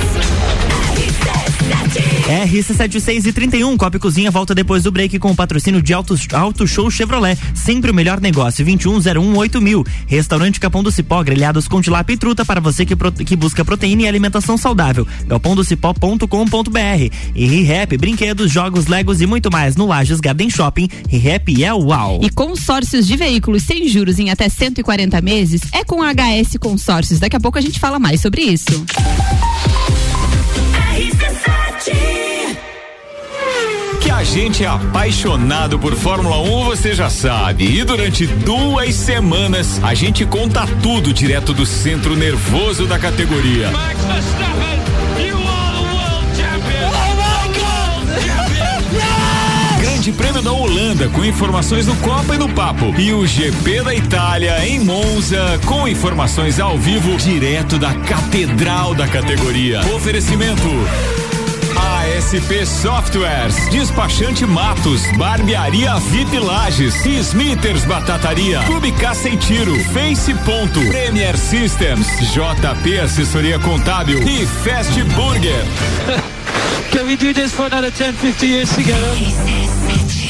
RC76 e 31, Copa e Cozinha volta depois do break com o patrocínio de Auto, Auto Show Chevrolet. Sempre o melhor negócio, 2101 mil. Restaurante Capão do Cipó, grelhados com tilápia e truta para você que, pro, que busca proteína e alimentação saudável. galpondocipó.com.br E ReHap, brinquedos, jogos, legos e muito mais no Lages Garden Shopping. ReHap é uau. E consórcios de veículos sem juros em até 140 meses é com a HS Consórcios. Daqui a pouco a gente fala mais sobre isso. Que a gente é apaixonado por Fórmula 1, você já sabe. E durante duas semanas a gente conta tudo direto do centro nervoso da categoria. Max Verstappen, you are the world champion. Oh my God! Grande Prêmio da Holanda com informações no Copa e no Papo. E o GP da Itália em Monza com informações ao vivo direto da Catedral da categoria. Oferecimento ASP Softwares, Despachante Matos, Barbearia VIP Lages, Smithers Batataria, Clube Caça e Tiro, Face Ponto, Premier Systems, JP Assessoria Contábil e Fast Burger. Can we do this for another 10, 50 years together?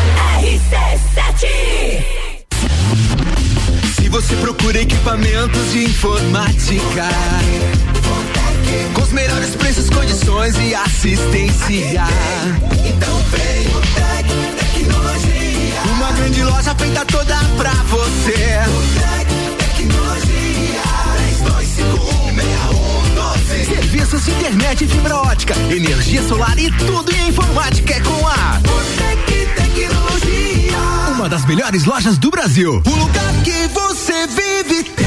Se você procura equipamentos de informática com os melhores preços, condições e assistência, então vem o Tec Tecnologia. Uma grande loja feita toda pra você. O Tec Tecnologia 32516112. Serviços de internet e fibra ótica, energia solar e tudo em informática é com a Botec Tecnologia. Uma das melhores lojas do Brasil. O lugar que você vive tem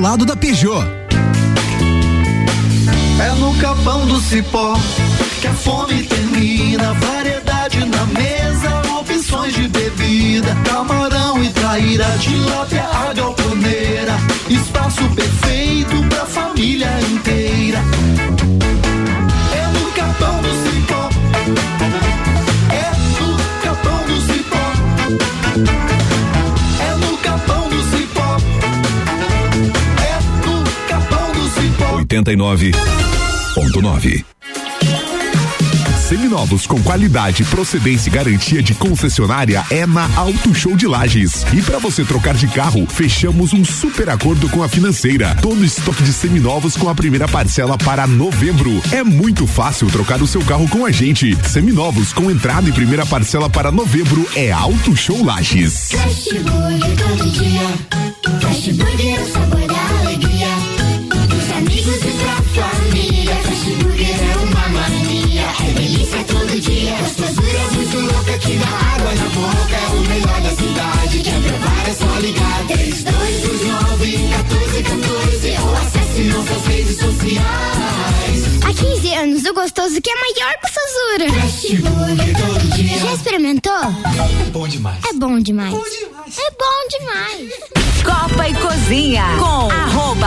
lado da Peugeot. É no capão do cipó que a fome termina. Variedade na mesa, opções de bebida. Camarão e traíra, tilápia, a galponeira. 89.9 Seminovos com qualidade, procedência e garantia de concessionária é na Auto Show de Lages. E para você trocar de carro, fechamos um super acordo com a financeira. Todo estoque de seminovos com a primeira parcela para novembro. É muito fácil trocar o seu carro com a gente. Seminovos com entrada e primeira parcela para novembro é Auto Show Lages. Fast Burger todo dia. Fast Burger sabor todo dia. Gostosura muito louca que dá água na boca. É o melhor da cidade. Quer provar é só ligar. 3229 1414 ou acesse nossas redes sociais. Há 15 anos, o gostoso que é maior que o Sazura. Fast Burger todo dia. Já experimentou? É bom demais. É bom demais. É bom demais. Copa e Cozinha com arroba.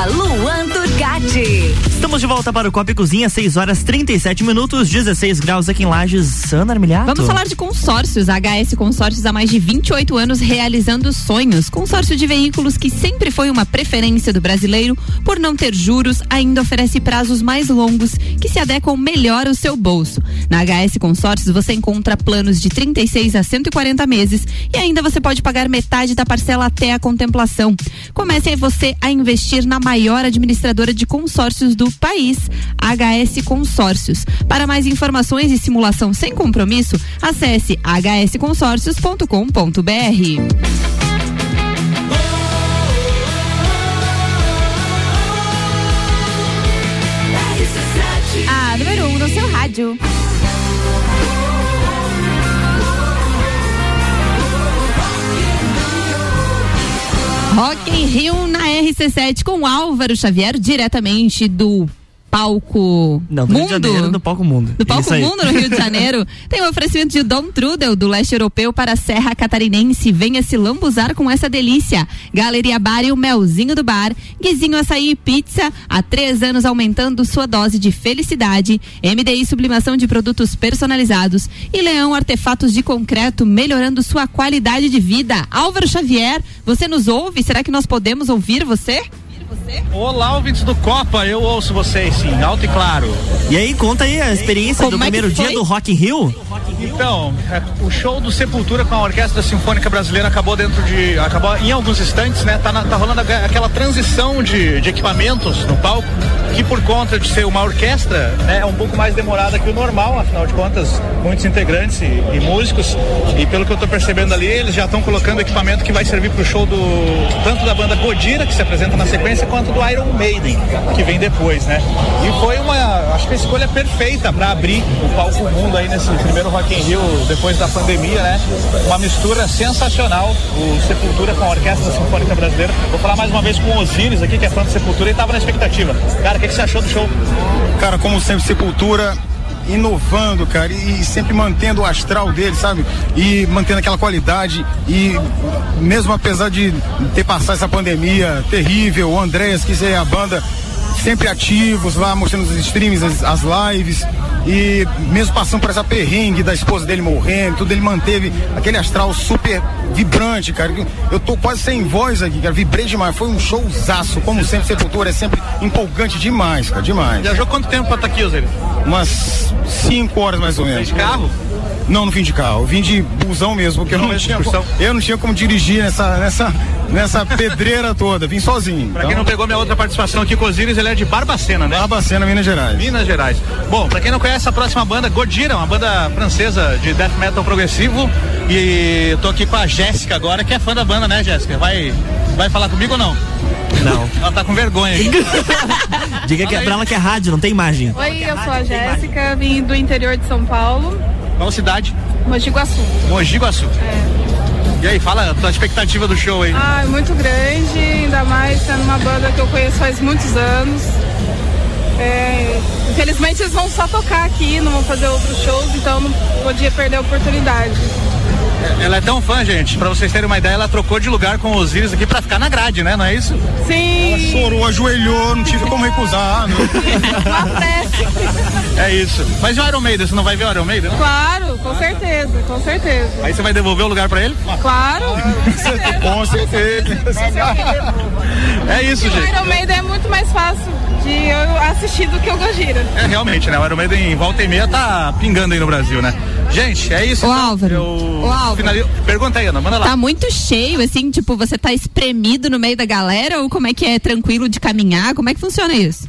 Estamos de volta para o Copa e Cozinha, 6 horas 37 minutos, 16 graus aqui em Lages. Ana Armilhato. Vamos falar de consórcios. A HS Consórcios há mais de 28 anos realizando sonhos. Consórcio de veículos que sempre foi uma preferência do brasileiro, por não ter juros, ainda oferece prazos mais longos que se adequam melhor ao seu bolso. Na HS Consórcios você encontra planos de 36 a 140 meses e ainda você pode pagar metade da parcela até a contemplação. Comece você a investir na maior administradora de consórcios do país, HS Consórcios. Para mais informações e simulação sem compromisso, acesse hsconsórcios.com.br. A número 1 um no seu rádio. Rock in Rio na RC7 com Álvaro Xavier, diretamente do palco Não, do Rio de Mundo. Janeiro, do palco Mundo. Do Palco. Mundo no Rio de Janeiro. Tem o oferecimento de Dom Trudel, do leste europeu para a Serra Catarinense. Venha se lambuzar com essa delícia. Galeria Bar e o Melzinho do Bar. Guizinho Açaí e Pizza. Há três anos aumentando sua dose de felicidade. MDI Sublimação de Produtos Personalizados. E Leão Artefatos de Concreto, melhorando sua qualidade de vida. Álvaro Xavier, você nos ouve? Será que nós podemos ouvir você? Olá, ouvintes do Copa, eu ouço vocês sim, alto e claro. E aí, conta aí a experiência do é primeiro dia do Rock in Rio. Então, é, o show do Sepultura com a Orquestra Sinfônica Brasileira acabou dentro de. acabou em alguns instantes, né? Tá, na- tá rolando a- aquela transição de, de equipamentos no palco, que por conta de ser uma orquestra, né, é um pouco mais demorada que o normal, afinal de contas, muitos integrantes e, e músicos. E pelo que eu tô percebendo ali, eles já estão colocando equipamento que vai servir pro show do. tanto da banda Godira, que se apresenta na sequência, quanto do Iron Maiden, que vem depois, né? E foi uma. acho que a escolha perfeita para abrir o palco mundo aí nesse primeiro Rock in Rio depois da pandemia, né? Uma mistura sensacional, o Sepultura com a Orquestra Sinfônica Brasileira. Vou falar mais uma vez com o Osiris aqui, que é fã do Sepultura e tava na expectativa. Cara, o que, que você achou do show? Cara, como sempre, Sepultura inovando, cara, e, e sempre mantendo o astral dele, sabe? E mantendo aquela qualidade. E mesmo apesar de ter passado essa pandemia terrível, o Andréas, que é a banda, sempre ativos lá, mostrando os streams, as, as lives. E mesmo passando por essa perrengue da esposa dele morrendo, tudo, ele manteve aquele astral super vibrante, cara. Eu tô quase sem voz aqui, cara. Vibrei demais. Foi um showzaço, como sempre, Sepultura é sempre empolgante demais, cara, demais. Viajou quanto tempo pra estar aqui, Osiris? Umas 5 horas mais ou menos. de carro? Não, não vim de carro. Eu vim de busão mesmo, porque eu não, Não, tinha, eu não tinha como dirigir nessa, nessa, nessa pedreira toda. Vim sozinho. Pra quem não pegou minha outra participação aqui Osiris, ele é de Barbacena, né? Barbacena, Minas Gerais. Minas Gerais. Bom, pra quem não conhece a próxima banda, Godira, uma banda francesa de death metal progressivo. E tô aqui com a Jéssica agora, que é fã da banda, né, Jéssica? Vai, vai falar comigo ou não? Não. Ela tá com vergonha aqui. Diga que é pra ela que é rádio, não tem imagem. Oi, eu sou a Jéssica, vim do interior de São Paulo, Qual cidade? Mogi Guaçu. Mogi Guaçu. E aí, fala a tua expectativa do show aí. Ah, muito grande, ainda mais sendo uma banda que eu conheço faz muitos anos. É, infelizmente eles vão só tocar aqui, não vão fazer outros shows, então não podia perder a oportunidade. Ela é tão fã, gente, pra vocês terem uma ideia, ela trocou de lugar com os Íris aqui pra ficar na grade, né? Não é isso? Sim. Ela chorou, ajoelhou, não tive como recusar. Né? é isso. Mas e o Iron Maiden, você não vai ver o Iron Maiden? Não? Claro, com certeza, com certeza. Aí você vai devolver o lugar pra ele? Claro. com certeza. É isso, gente. O Iron Maiden é muito mais fácil de eu assistir do que o Gojira. É, realmente, né? O Iron Maiden em volta e meia tá pingando aí no Brasil, né? Gente, é isso. O então. Álvaro. Eu... O Álvaro. Finalizo... Pergunta aí, Ana, manda lá. Tá muito cheio, assim, tipo, você tá espremido no meio da galera ou como é que é tranquilo de caminhar? Como é que funciona isso?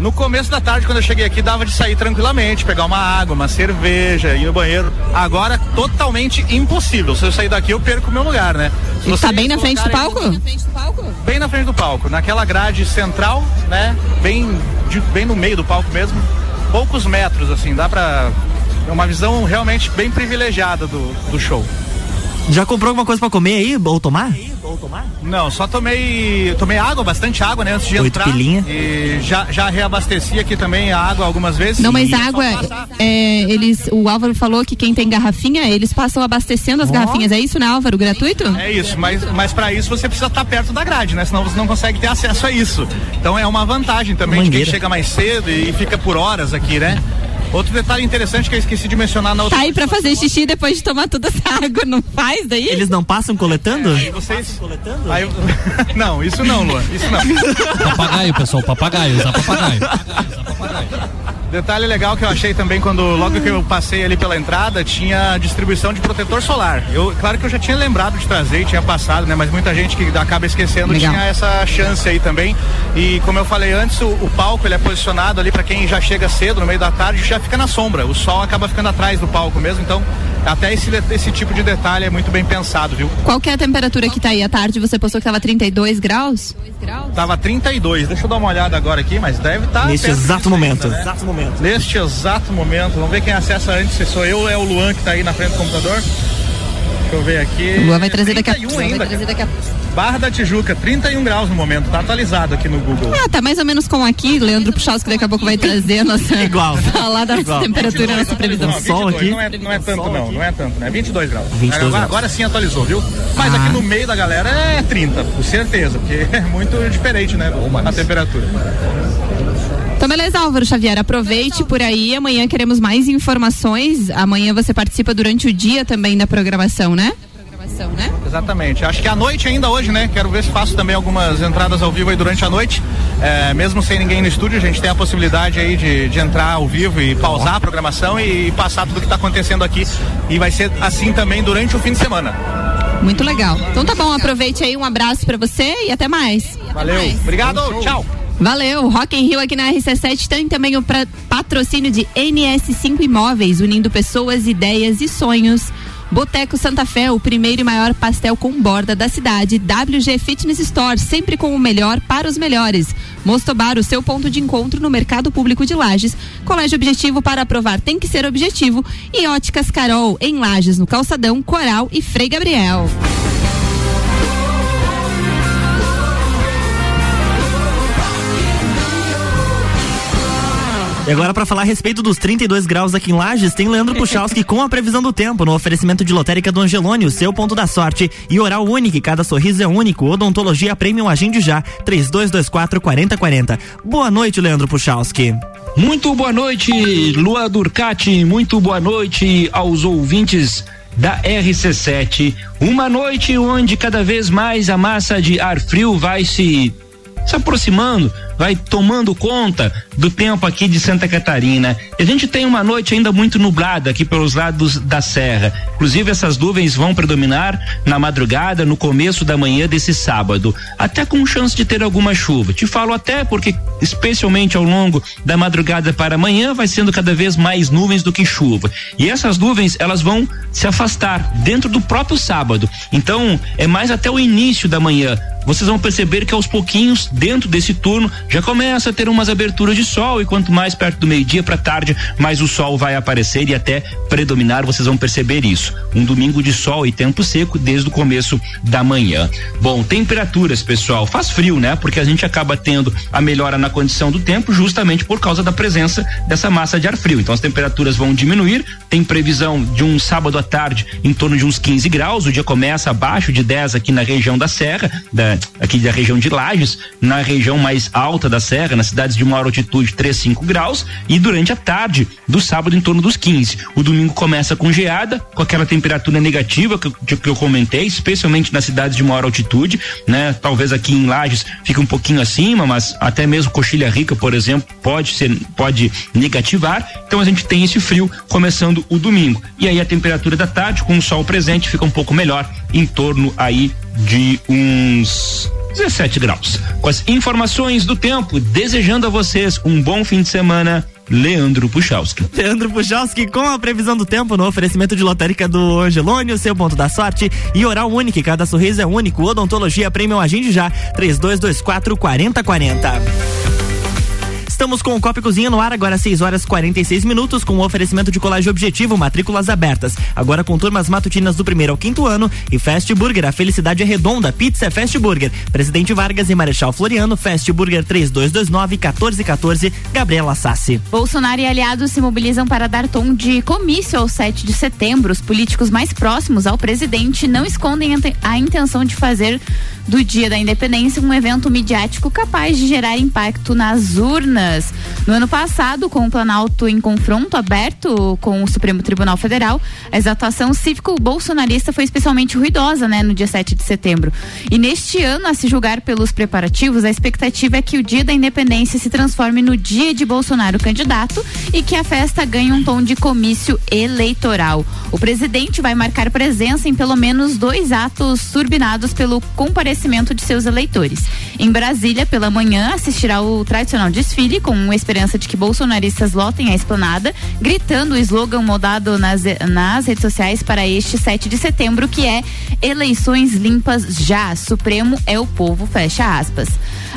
No começo da tarde, quando eu cheguei aqui, dava de sair tranquilamente, pegar uma água, uma cerveja, ir no banheiro. Agora, totalmente impossível. Se eu sair daqui, eu perco o meu lugar, né? Se E tá bem na frente do palco? colocarem- Bem na frente do palco, naquela grade central, né? Bem, de- bem no meio do palco mesmo. Poucos metros, assim, dá pra. É uma visão realmente bem privilegiada do, do show. Já comprou alguma coisa pra comer aí ou tomar? Não, só tomei tomei água, bastante água, né, antes de Oito entrar. pilinha. E já, já reabasteci aqui também a água algumas vezes. Não, mas E- água, é, eles, o Álvaro falou que quem tem garrafinha, eles passam abastecendo as garrafinhas. É isso, né, Álvaro? Gratuito? É isso, mas, mas para isso você precisa estar perto da grade, né? Senão você não consegue ter acesso a isso. Então é uma vantagem também de quem chega mais cedo e fica por horas aqui, né? Outro detalhe interessante que eu esqueci de mencionar na outra. Tá aí pra fazer xixi depois de tomar toda essa água, não faz daí? Eles não passam coletando? Aí vocês. Aí- não, isso não, Luan. Isso não. Papagaio, pessoal, papagaio, usar papagaio. Detalhe legal que eu achei também quando logo que eu passei ali pela entrada tinha distribuição de protetor solar. Eu, claro que eu já tinha lembrado de trazer, e tinha passado, né? Mas muita gente que acaba esquecendo Legal. tinha essa chance aí também. E como eu falei antes, o, o palco ele é posicionado ali para quem já chega cedo no meio da tarde já fica na sombra. O sol acaba ficando atrás do palco mesmo, então até esse, esse tipo de detalhe é muito bem pensado, viu? Qual que é a temperatura que tá aí à tarde? Você postou que tava 32 graus? Tava 32. Deixa eu dar uma olhada agora aqui, mas deve estar Neste exato momento. Exato momento. Neste exato momento. Vamos ver quem acessa antes, se sou eu ou é o Luan que tá aí na frente do computador. Deixa eu ver aqui. O Luan vai trazer daqui a 31 pouco. ainda. Vai trazer daqui a Barra da Tijuca, 31 graus no momento. Tá atualizado aqui no Google. Ah, tá mais ou menos como aqui, Leandro Puchalski daqui a pouco vai trazer a nossa. Igual. Falar da Igual. temperatura, a nossa previsão. Não, 22, Não é, não é tanto não, não é tanto, né? 22 graus. 22 agora, graus. agora sim atualizou, viu? Mas Ah. aqui no meio da galera é 30, com certeza, porque é muito diferente, né? A temperatura. Então, beleza, Álvaro Xavier, aproveite por aí. Amanhã queremos mais informações. Amanhã você participa durante o dia também da programação, né? Programação, né? Exatamente. Acho que à noite ainda hoje, né? Quero ver se faço também algumas entradas ao vivo aí durante a noite. É, mesmo sem ninguém no estúdio, a gente tem a possibilidade aí de, de entrar ao vivo e pausar a programação e, passar tudo que está acontecendo aqui. E vai ser assim também durante o fim de semana. Muito legal. Então tá bom, aproveite aí, um abraço pra você e até mais. Valeu. Obrigado. Tchau. Valeu, Rock in Rio aqui na RC7 tem também o patrocínio de NS5 Imóveis, unindo pessoas, ideias e sonhos. Boteco Santa Fé, o primeiro e maior pastel com borda da cidade. WG Fitness Store, sempre com o melhor para os melhores. Mostobar, o seu ponto de encontro no mercado público de Lages. Colégio Objetivo para aprovar tem que ser objetivo. E Óticas Carol, em Lages, no Calçadão, Coral e Frei Gabriel. E agora, para falar a respeito dos 32 graus aqui em Lages, tem Leandro Puchalski com a previsão do tempo no oferecimento de lotérica do Angelone, o seu ponto da sorte. E oral único, cada sorriso é único. Odontologia Premium Agende já, 3224 4040. Boa noite, Leandro Puchalski. Muito boa noite, Lua Durcati. Muito boa noite aos ouvintes da RC7. Uma noite onde cada vez mais a massa de ar frio vai se se aproximando, vai tomando conta do tempo aqui de Santa Catarina. A gente tem uma noite ainda muito nublada aqui pelos lados da serra. Inclusive essas nuvens vão predominar na madrugada, no começo da manhã desse sábado, até com chance de ter alguma chuva. Te falo até porque especialmente ao longo da madrugada para amanhã vai sendo cada vez mais nuvens do que chuva. E essas nuvens, elas vão se afastar dentro do próprio sábado. Então, é mais até o início da manhã vocês vão perceber que aos pouquinhos, dentro desse turno, já começa a ter umas aberturas de sol e quanto mais perto do meio-dia para tarde, mais o sol vai aparecer e até predominar, vocês vão perceber isso. Um domingo de sol e tempo seco desde o começo da manhã. Bom, temperaturas, pessoal, faz frio, né? Porque a gente acaba tendo a melhora na condição do tempo justamente por causa da presença dessa massa de ar frio. Então as temperaturas vão diminuir, tem previsão de um sábado à tarde em torno de uns 15 graus, o dia começa abaixo de 10 aqui na região da Serra, da, aqui da região de Lages, na região mais alta da Serra, nas cidades de maior altitude 3, 5 graus, e durante a tarde do sábado em torno dos 15. O domingo começa com geada, com aquela temperatura negativa que, que eu comentei, especialmente nas cidades de maior altitude, né? Talvez aqui em Lages fique um pouquinho acima, mas até mesmo Coxilha Rica, por exemplo, pode ser, pode negativar. Então a gente tem esse frio começando o domingo. E aí a temperatura da tarde, com o sol presente, fica um pouco melhor, em torno aí de uns 17 graus. Com as informações do tempo, desejando a vocês um bom fim de semana. Leandro Puchalski. Leandro Puchalski com a previsão do tempo no oferecimento de lotérica do Angelone, o seu ponto da sorte e oral único, cada sorriso é único. Odontologia Premium Agende já, 3224 4040. Estamos com o Copa e Cozinha no ar, agora 6 horas 46 minutos, com o oferecimento de colégio objetivo, matrículas abertas. Agora com turmas matutinas do primeiro ao quinto ano e Fast Burger, a felicidade é redonda. Pizza é Fast Burger. Presidente Vargas e Marechal Floriano, Fast Burger 3229 1414, Gabriela Sassi. Bolsonaro e aliados se mobilizam para dar tom de comício ao 7 de setembro. Os políticos mais próximos ao presidente não escondem a intenção de fazer do Dia da Independência um evento midiático capaz de gerar impacto nas urnas. No ano passado, com o Planalto em confronto aberto com o Supremo Tribunal Federal, a exaltação cívico-bolsonarista foi especialmente ruidosa, né, no dia 7 de setembro. E neste ano, a se julgar pelos preparativos, a expectativa é que o Dia da Independência se transforme no dia de Bolsonaro candidato e que a festa ganhe um tom de comício eleitoral. O presidente vai marcar presença em pelo menos dois atos turbinados pelo comparecimento de seus eleitores. Em Brasília, pela manhã, assistirá o tradicional desfile com esperança de que bolsonaristas lotem a esplanada, gritando o slogan modado nas, nas redes sociais para este 7 de setembro, que é eleições limpas já, Supremo é o povo, fecha aspas.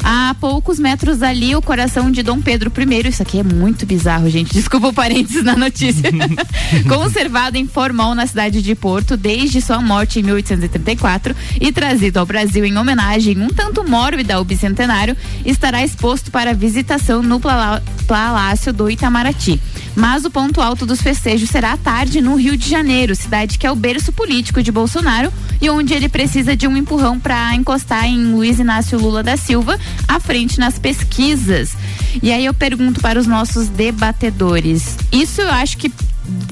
A poucos metros dali, o coração de Dom Pedro I, isso aqui é muito bizarro, gente, desculpa o parênteses na notícia, conservado em Formol, na cidade de Porto, desde sua morte em 1834 e trazido ao Brasil em homenagem um tanto mórbida ao bicentenário, estará exposto para visitação no Palácio do Itamaraty. Mas o ponto alto dos festejos será à tarde no Rio de Janeiro, cidade que é o berço político de Bolsonaro e onde ele precisa de um empurrão para encostar em Luiz Inácio Lula da Silva à frente nas pesquisas. E aí eu pergunto para os nossos debatedores: isso eu acho que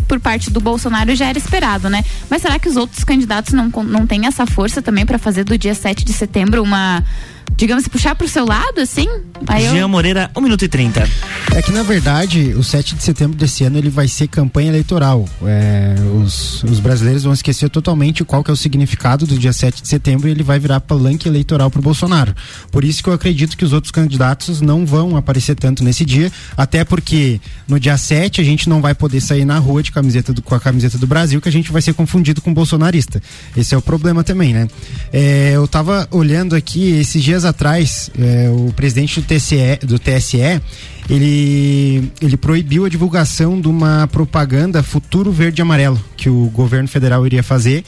por parte do Bolsonaro já era esperado, né? Mas será que os outros candidatos não, não têm essa força também para fazer do dia 7 de setembro uma digamos, puxar pro seu lado, assim? Aí Jean eu... Moreira, 1 minuto e 30. É que, na verdade, o 7 de setembro desse ano ele vai ser campanha eleitoral. É, os, os brasileiros vão esquecer totalmente qual que é o significado do dia 7 de setembro e ele vai virar palanque eleitoral pro Bolsonaro. Por isso que eu acredito que os outros candidatos não vão aparecer tanto nesse dia, até porque no dia 7 a gente não vai poder sair na rua de camiseta do, com a camiseta do Brasil, que a gente vai ser confundido com bolsonarista. Esse é o problema também, né? É, eu tava olhando aqui esses dias atrás, é, o presidente TSE, do TSE ele, ele proibiu a divulgação de uma propaganda Futuro Verde Amarelo que o governo federal iria fazer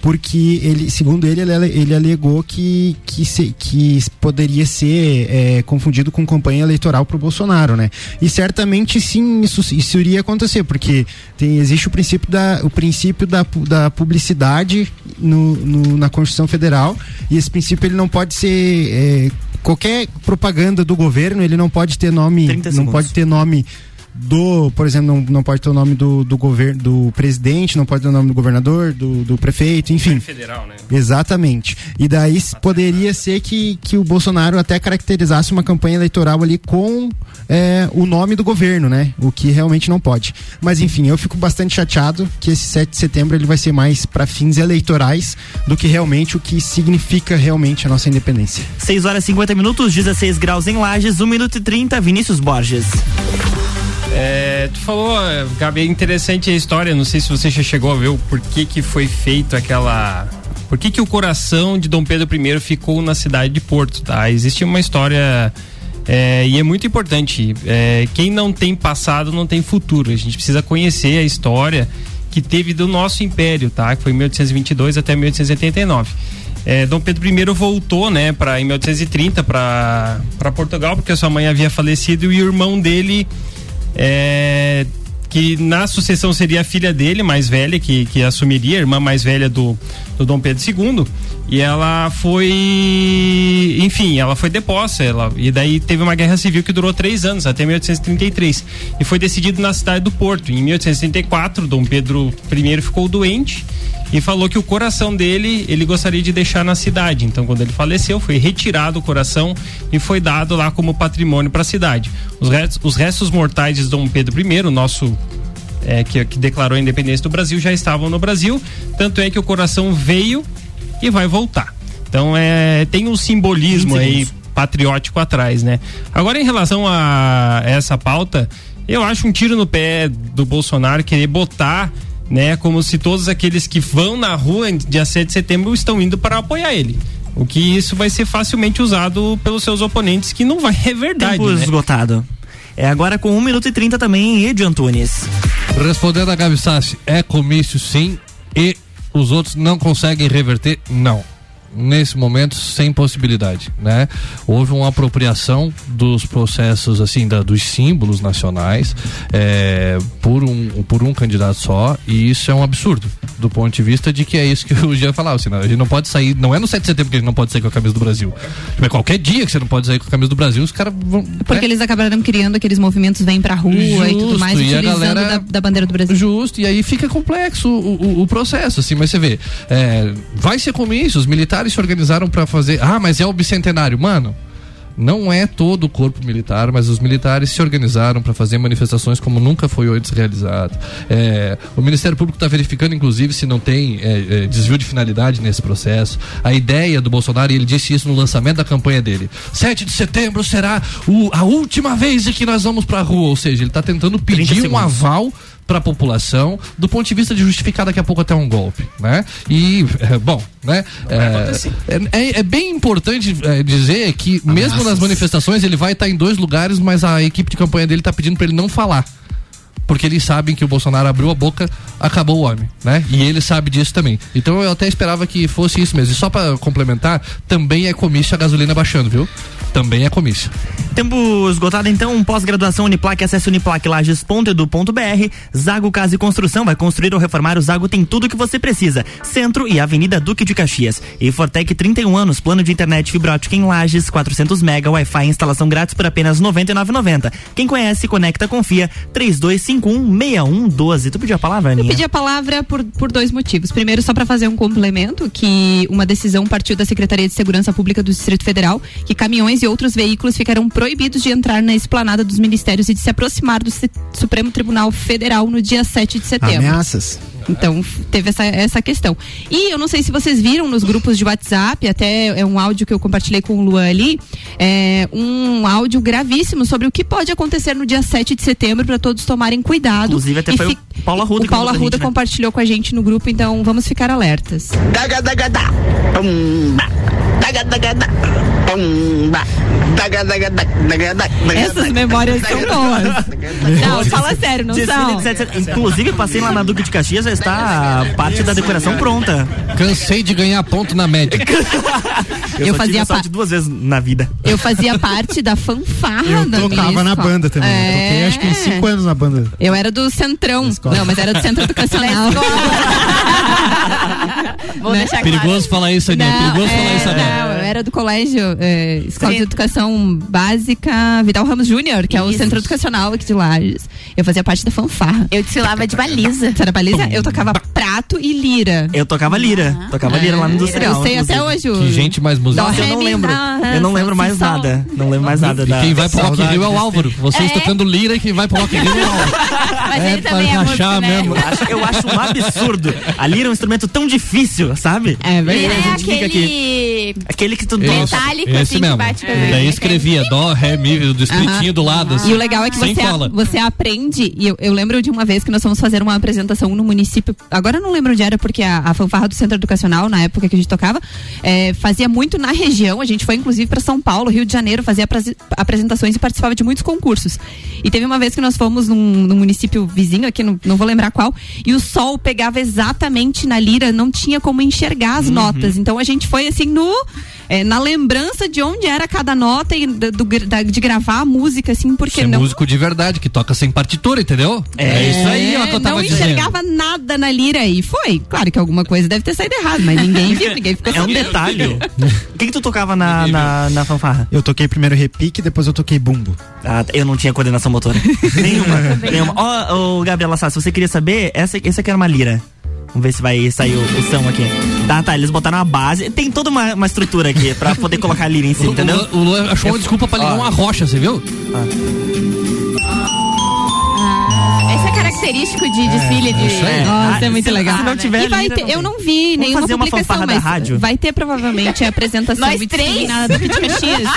porque ele, segundo ele, ele, alegou que, que, se, que poderia ser é, confundido com campanha eleitoral para o Bolsonaro, né? E certamente sim, isso, isso iria acontecer, porque tem, existe o princípio da, o princípio da, da publicidade no, no na Constituição Federal e esse princípio ele não pode ser é, qualquer propaganda do governo ele não pode ter nome não pode ter nome do, por exemplo, não, não pode ter o nome do, do governo, do presidente, não pode ter o nome do governador, do, do prefeito, enfim. Federal, né? Exatamente. E daí poderia ser que, que o Bolsonaro até caracterizasse uma campanha eleitoral ali com é, o nome do governo, né? O que realmente não pode. Mas enfim, eu fico bastante chateado que esse 7 de setembro ele vai ser mais para fins eleitorais do que realmente o que significa realmente a nossa independência. 6 horas e 50 minutos, 16 graus em Lages, 1 minuto e 30, Vinícius Borges. É, tu falou, Gabi, é interessante a história. Não sei se você já chegou a ver o porquê que foi feito aquela Por que, que o coração de Dom Pedro I ficou na cidade de Porto, tá? Existe uma história é, e é muito importante. É, quem não tem passado não tem futuro. A gente precisa conhecer a história que teve do nosso império, tá? Que foi 1822 até 1889. É, Dom Pedro I voltou, né, para em 1830 para Portugal porque a sua mãe havia falecido e o irmão dele é, que na sucessão seria a filha dele, mais velha, que, que assumiria, a irmã mais velha do, do Dom Pedro II. E ela foi. Enfim, ela foi deposta. Ela, e daí teve uma guerra civil que durou três anos, até 1833. E foi decidido na cidade do Porto. Em 1834, Dom Pedro I ficou doente e falou que o coração dele ele gostaria de deixar na cidade. Então, quando ele faleceu, foi retirado o coração e foi dado lá como patrimônio para a cidade. Os restos, os restos mortais de Dom Pedro I, nosso é, que, que declarou a independência do Brasil, já estavam no Brasil. Tanto é que o coração veio e vai voltar. Então, é, tem um simbolismo aí patriótico atrás, né? Agora, em relação a essa pauta, eu acho um tiro no pé do Bolsonaro querer botar né? Como se todos aqueles que vão na rua dia 7 de setembro estão indo para apoiar ele. O que isso vai ser facilmente usado pelos seus oponentes, que não vai é verdade. Tempo né? esgotado. É agora com 1 minuto e 30 também, Edi Antunes. Respondendo a Gabi Sassi, é comício sim e os outros não conseguem reverter? Não nesse momento sem possibilidade, né? Houve uma apropriação dos processos assim da, dos símbolos nacionais é, por um por um candidato só e isso é um absurdo do ponto de vista de que é isso que o Jean falava, assim, né? a gente não pode sair, não é no 7 de setembro que a gente não pode sair com a camisa do Brasil. Tipo, é qualquer dia que você não pode sair com a camisa do Brasil, os caras vão. Porque eles acabaram criando aqueles movimentos vem pra rua Justo, e tudo mais, e a utilizando galera- da, da bandeira do Brasil. Justo, e aí fica complexo o, o- o processo, assim, mas você vê, é, vai ser comício, os militares se organizaram pra fazer, ah, mas é o bicentenário, mano. Não é todo o corpo militar, mas os militares se organizaram para fazer manifestações como nunca foi antes realizado. É, o Ministério Público está verificando, inclusive, se não tem é, é, desvio de finalidade nesse processo. A ideia do Bolsonaro, e ele disse isso no lançamento da campanha dele: 7 de setembro será o- a última vez em que nós vamos para a rua. Ou seja, ele está tentando pedir um aval para a população do ponto de vista de justificar daqui a pouco até um golpe, né? E é, bom, né? É, é- é bem importante é, dizer que mesmo nas manifestações ele vai estar em dois lugares, mas a equipe de campanha dele está pedindo para ele não falar. Porque eles sabem que o Bolsonaro abriu a boca, acabou o homem, né? E ele sabe disso também. Então eu até esperava que fosse isso mesmo. E só para complementar, também é comício a gasolina baixando, viu? Também é comício. Tempo esgotado, então, pós-graduação Uniplac, acesse uniplaclages.edu.br. Zago Casa e Construção vai construir ou reformar. O Zago tem tudo o que você precisa. Centro e Avenida Duque de Caxias. E Fortec 31 anos, plano de internet fibra ótica em Lages, 400 mega, Wi-Fi, instalação grátis por apenas R$ 99,90. Quem conhece, conecta, confia. 3251-6112. Tu pediu a palavra, Eu Aninha? pedi a palavra por, por dois motivos. Primeiro, só para fazer um complemento, que uma decisão partiu da Secretaria de Segurança Pública do Distrito Federal, que caminhões e outros veículos ficarão proibidos de entrar na esplanada dos ministérios e de se aproximar do Supremo Tribunal Federal no dia 7 de setembro. Ameaças. Então, teve essa, essa questão. E eu não sei se vocês viram nos grupos de WhatsApp, até é um áudio que eu compartilhei com o Luan ali, é um áudio gravíssimo sobre o que pode acontecer no dia 7 de setembro para todos tomarem cuidado. Inclusive, até E foi fi- o Paulo Arruda O que Paulo Arruda gente, né? compartilhou com a gente no grupo, então vamos ficar alertas. Daga daga Essas memórias são boas. Não, fala sério, não são. Inclusive, passei lá na Duque de Caxias, já está parte da decoração pronta. Cansei de ganhar ponto na média. Eu, Eu fazia tive pa- sorte duas vezes na vida. Eu fazia parte da fanfarra Eu da tocava na banda também. É. Eu toquei acho que uns 5 anos na banda. Eu era do Centrão. Não, mas era do Centro Educacional. Vou Né? deixar Perigoso falar isso. Não, Perigoso falar é, isso, Aninha. Não, eu era do colégio é, Escola de Sim. Educação Básica Vidal Ramos Júnior, que é o Isso. centro educacional aqui de Lages. Eu fazia parte da fanfarra. Eu desfilava de baliza. Você era baliza? Eu tocava prato e lira. Eu tocava lira. Tocava lira lá no industrial. Eu sei até hoje. Que gente mais musical. Nossa, eu não lembro. Eu não lembro mais nada. Não lembro mais nada E da. quem vai pro Rock Rio é o Álvaro. Vocês É. tocando lira e quem vai pro Rock Rio é o Álvaro. Mas É ele pra também é músico, né? mesmo. Eu acho, eu acho um absurdo. A lira é um instrumento tão difícil, sabe? É verdade. a é gente fica aquele Aquele que tu Isso. metálico, Esse assim, que mesmo. bate a Daí escrevia dó, ré, mi, o escritinho do lado. assim, E o legal é que você, cola. você aprende. E eu, eu lembro de uma vez que nós fomos fazer uma apresentação no município. Agora eu não lembro onde era, porque a, a fanfarra do Centro Educacional, na época que a gente tocava, é, fazia muito na região. A gente foi, inclusive, para São Paulo, Rio de Janeiro, fazia apresentações e participava de muitos concursos. E teve uma vez que nós fomos num, num município vizinho, aqui, não, não vou lembrar qual, e o sol pegava exatamente na lira, não tinha como enxergar as notas. Então a gente foi assim no. é, na lembrança de onde era cada nota e do- do- da- de gravar a música, assim, porque Você é não. músico de verdade, que toca sem partitura, entendeu? É, isso aí, ó, que eu tava não dizendo. enxergava nada na lira e foi. Claro que alguma coisa deve ter saído errado, mas ninguém viu, ninguém ficou É um sabendo. detalhe. O que, que tu tocava na, na, na fanfarra? Eu toquei primeiro repique, depois eu toquei bumbo. Ah, eu não tinha coordenação motora. nenhuma. nenhuma. Ó, ô, Gabriela Sá, se você queria saber, essa, essa aqui era uma lira. Vamos ver se vai sair o, o som aqui. Tá, tá, eles botaram uma base. Tem toda uma, uma estrutura aqui pra poder colocar a lira em cima, entendeu? O, o Luan achou uma desculpa pra ligar uma rocha, você viu? É característico de desfile de. isso aí. Nossa, é muito legal. se não tiver e vai ter, não eu não vi nenhuma fazer uma publicação, mas rádio? vai ter provavelmente a apresentação Nós três? na Duque de Caxias.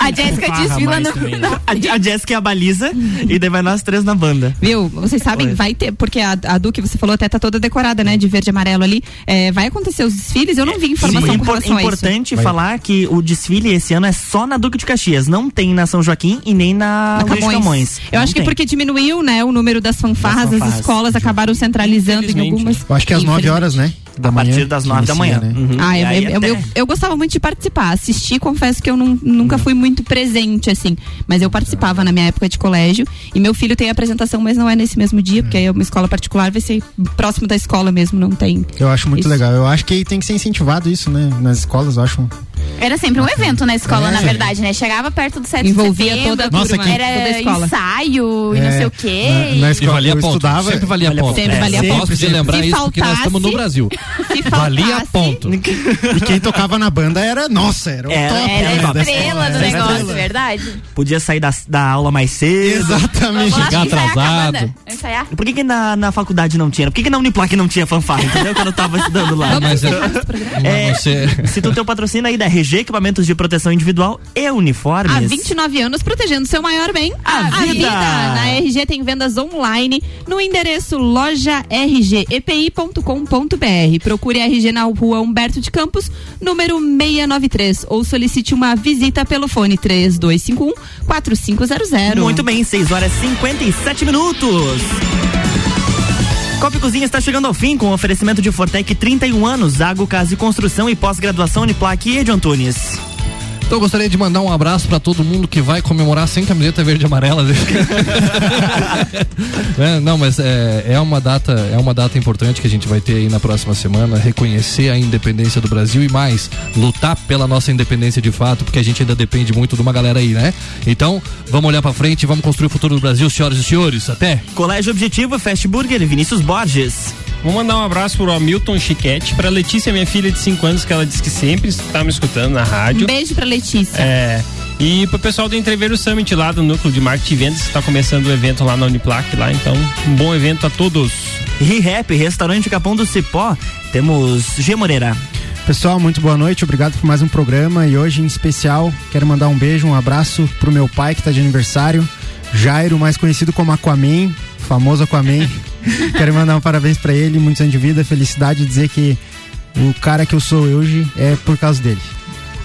A Jéssica desfila no-? A, Jéssica é a baliza e daí vai nós três na banda. Viu? Vocês sabem, vai ter, porque a, a Duque, você falou, até tá toda decorada, né? De verde e amarelo ali. É, vai acontecer os desfiles, eu não vi informação Sim, com impor- relação a isso. importante falar que o desfile esse ano é só na Duque de Caxias, não tem na São Joaquim e nem na, Na Luiz de Camões. Eu Não acho que tem. porque diminuiu, né, o número das fanfarras, as escolas acabaram centralizando em algumas. Eu acho que é às 9 horas, né? Da a manhã. partir das nove da manhã. né? Uhum. Ah, eu, eu, até- eu, eu gostava muito de participar. Assistir, confesso que eu não- nunca fui muito presente, assim. Mas eu participava na minha época de colégio. E meu filho tem apresentação, mas não é nesse mesmo dia, porque aí é uma escola particular, vai ser próximo da escola mesmo, não tem. Eu acho muito Isso. legal. Eu acho que tem que ser incentivado isso, né? Nas escolas, eu acho. Era sempre um evento na escola, É. na verdade, né? Chegava perto do 7 Envolvia de setembro, toda a Nossa, turma, que- toda a era escola. ensaio e não É, sei o quê. na- na E escola valia eu ponto. estudava- Sempre valia Sempre ponto. valia É, ponto. Gosto de lembrar Se isso porque nós estamos no faltasse- Brasil. Se Valia faltasse- ponto. E quem tocava na banda era, nossa, era o Era- top. Era né, a estrela do. Era negócio, estrela. verdade? Podia sair da, da aula mais cedo. Exatamente. Chegar atrasado. Ensaiar? Por que, que na, na faculdade não tinha? Por que, que na Uniplac não tinha fanfarra? Entendeu? Quando eu tava estudando lá. Mas é, É. Se tu tem o patrocínio aí da RG, equipamentos de proteção individual e uniformes. Há 29 anos protegendo seu maior bem, a, vida. Na RG tem vendas online no endereço loja rgepi.com.br. Procure a RG na rua Humberto de Campos, número 693, ou solicite uma visita pelo fone 3251 4500. Muito bem, 6 horas e 57 minutos. Copa Cozinha está chegando ao fim com o oferecimento de Fortec 31 anos, Água, Casa e Construção e pós-graduação Uniplac e Ed Antunes. Então eu gostaria de mandar um abraço pra todo mundo que vai comemorar sem camiseta verde e amarela. É, não, mas é, é uma data, é uma data importante que a gente vai ter aí na próxima semana, reconhecer a independência do Brasil e mais, lutar pela nossa independência de fato, porque a gente ainda depende muito de uma galera aí, né? Então, vamos olhar pra frente e vamos construir o futuro do Brasil, senhoras e senhores. Até. Colégio Objetivo, Fast Burger Vinícius Borges. Vou mandar um abraço pro Hamilton Chiquete, pra Letícia, minha filha de 5 anos, que ela disse que sempre está me escutando na rádio. Um beijo pra Letícia. É. E pro pessoal do Entreveiro Summit lá do Núcleo de Marketing e Vendas, que está começando o evento lá na Uniplac lá, então um bom evento a todos. ReHap, Restaurante Capão do Cipó. Temos G Moreira. Pessoal, muito boa noite, obrigado por mais um programa e hoje em especial quero mandar um beijo, um abraço pro meu pai que tá de aniversário, Jairo, mais conhecido como Aquaman, famoso Aquaman. quero mandar um parabéns pra ele, muitos anos de vida, felicidade dizer que o cara que eu sou hoje é por causa dele.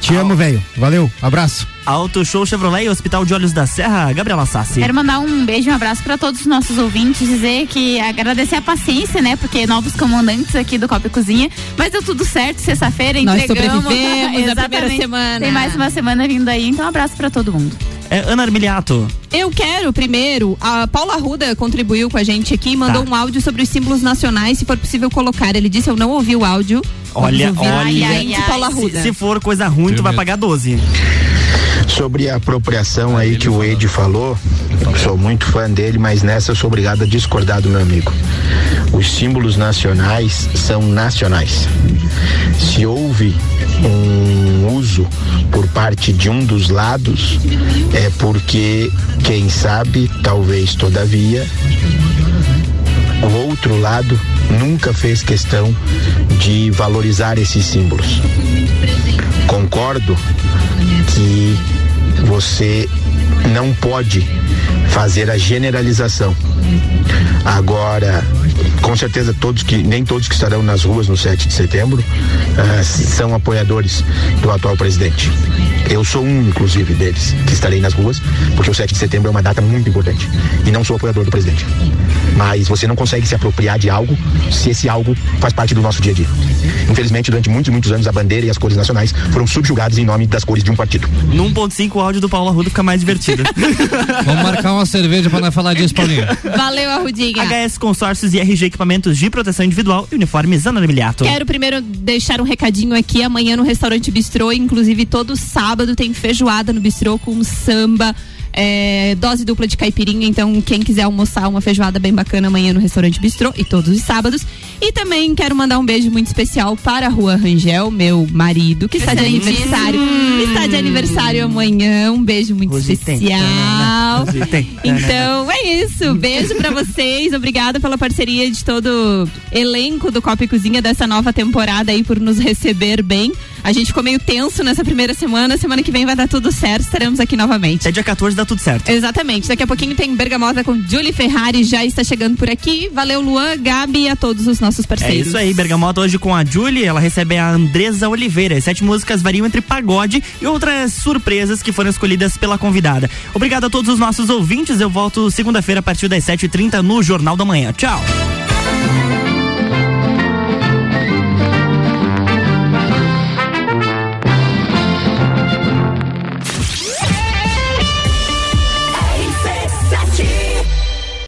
Te amo, velho. Valeu, abraço. Auto Show Chevrolet e Hospital de Olhos da Serra, Gabriela Sassi. Quero mandar um beijo e um abraço para todos os nossos ouvintes, dizer que agradecer a paciência, né? Porque novos comandantes aqui do Copa e Cozinha, mas deu tudo certo, sexta-feira Nós entregamos. sobrevivemos a Exatamente. primeira semana. Tem mais uma semana vindo aí, então um abraço para todo mundo. É, Ana Armiliato. Eu quero, primeiro, a Paula Ruda contribuiu com a gente aqui, mandou Tá. um áudio sobre os símbolos nacionais, se for possível colocar. Ele disse, eu não ouvi o áudio. Olha, olha. Paula Ruda. Se, se for coisa ruim, tu vai pagar 12. Sobre a apropriação aí que o Ed falou, sou muito fã dele, mas nessa eu sou obrigado a discordar do meu amigo. Os símbolos nacionais são nacionais. Se houve um uso por parte de um dos lados, é porque, quem sabe, talvez todavia, o outro lado nunca fez questão de valorizar esses símbolos. Concordo que você não pode fazer a generalização. Agora, com certeza todos que nem todos que estarão nas ruas no 7 de setembro ah, são apoiadores do atual presidente. Eu sou um, inclusive, deles que estarei nas ruas, porque o 7 de setembro é uma data muito importante. E não sou apoiador do presidente. Mas você não consegue se apropriar de algo se esse algo faz parte do nosso dia a dia. Infelizmente, durante muitos e muitos anos, a bandeira e as cores nacionais foram subjugadas em nome das cores de um partido. No 1.5 o áudio do Paulo Arruda fica mais divertido. Vamos marcar uma cerveja pra nós falar disso, Paulinho. Valeu, Arrudinha. HS Consórcios e RG Equipamentos de Proteção Individual e Uniformes Ana Emiliato. Quero primeiro deixar um recadinho aqui. Amanhã no restaurante Bistrô, inclusive todo sábado, tem feijoada no Bistrô com samba. É, dose dupla de caipirinha, então quem quiser almoçar uma feijoada bem bacana amanhã no restaurante Bistrô e todos os sábados. E também quero mandar um beijo muito especial para a Rua Rangel, meu marido, que está de aniversário. Está de aniversário amanhã. Um beijo muito especial. Então é isso. Beijo pra vocês. Obrigada pela parceria de todo o elenco do Copa e Cozinha dessa nova temporada aí por nos receber bem. A gente ficou meio tenso nessa primeira semana. Semana que vem vai dar tudo certo. Estaremos aqui novamente. Até dia 14 dá tudo certo. Exatamente. Daqui a pouquinho tem Bergamota com Julie Ferrari. Já está chegando por aqui. Valeu, Luan, Gabi e a todos os nossos É parceiros. isso aí, Bergamota hoje com a Julie, ela recebe a Andresa Oliveira. As sete músicas variam entre pagode e outras surpresas que foram escolhidas pela convidada. Obrigado a todos os nossos ouvintes. Eu volto segunda-feira a partir das 7h30 no Jornal da Manhã. Tchau.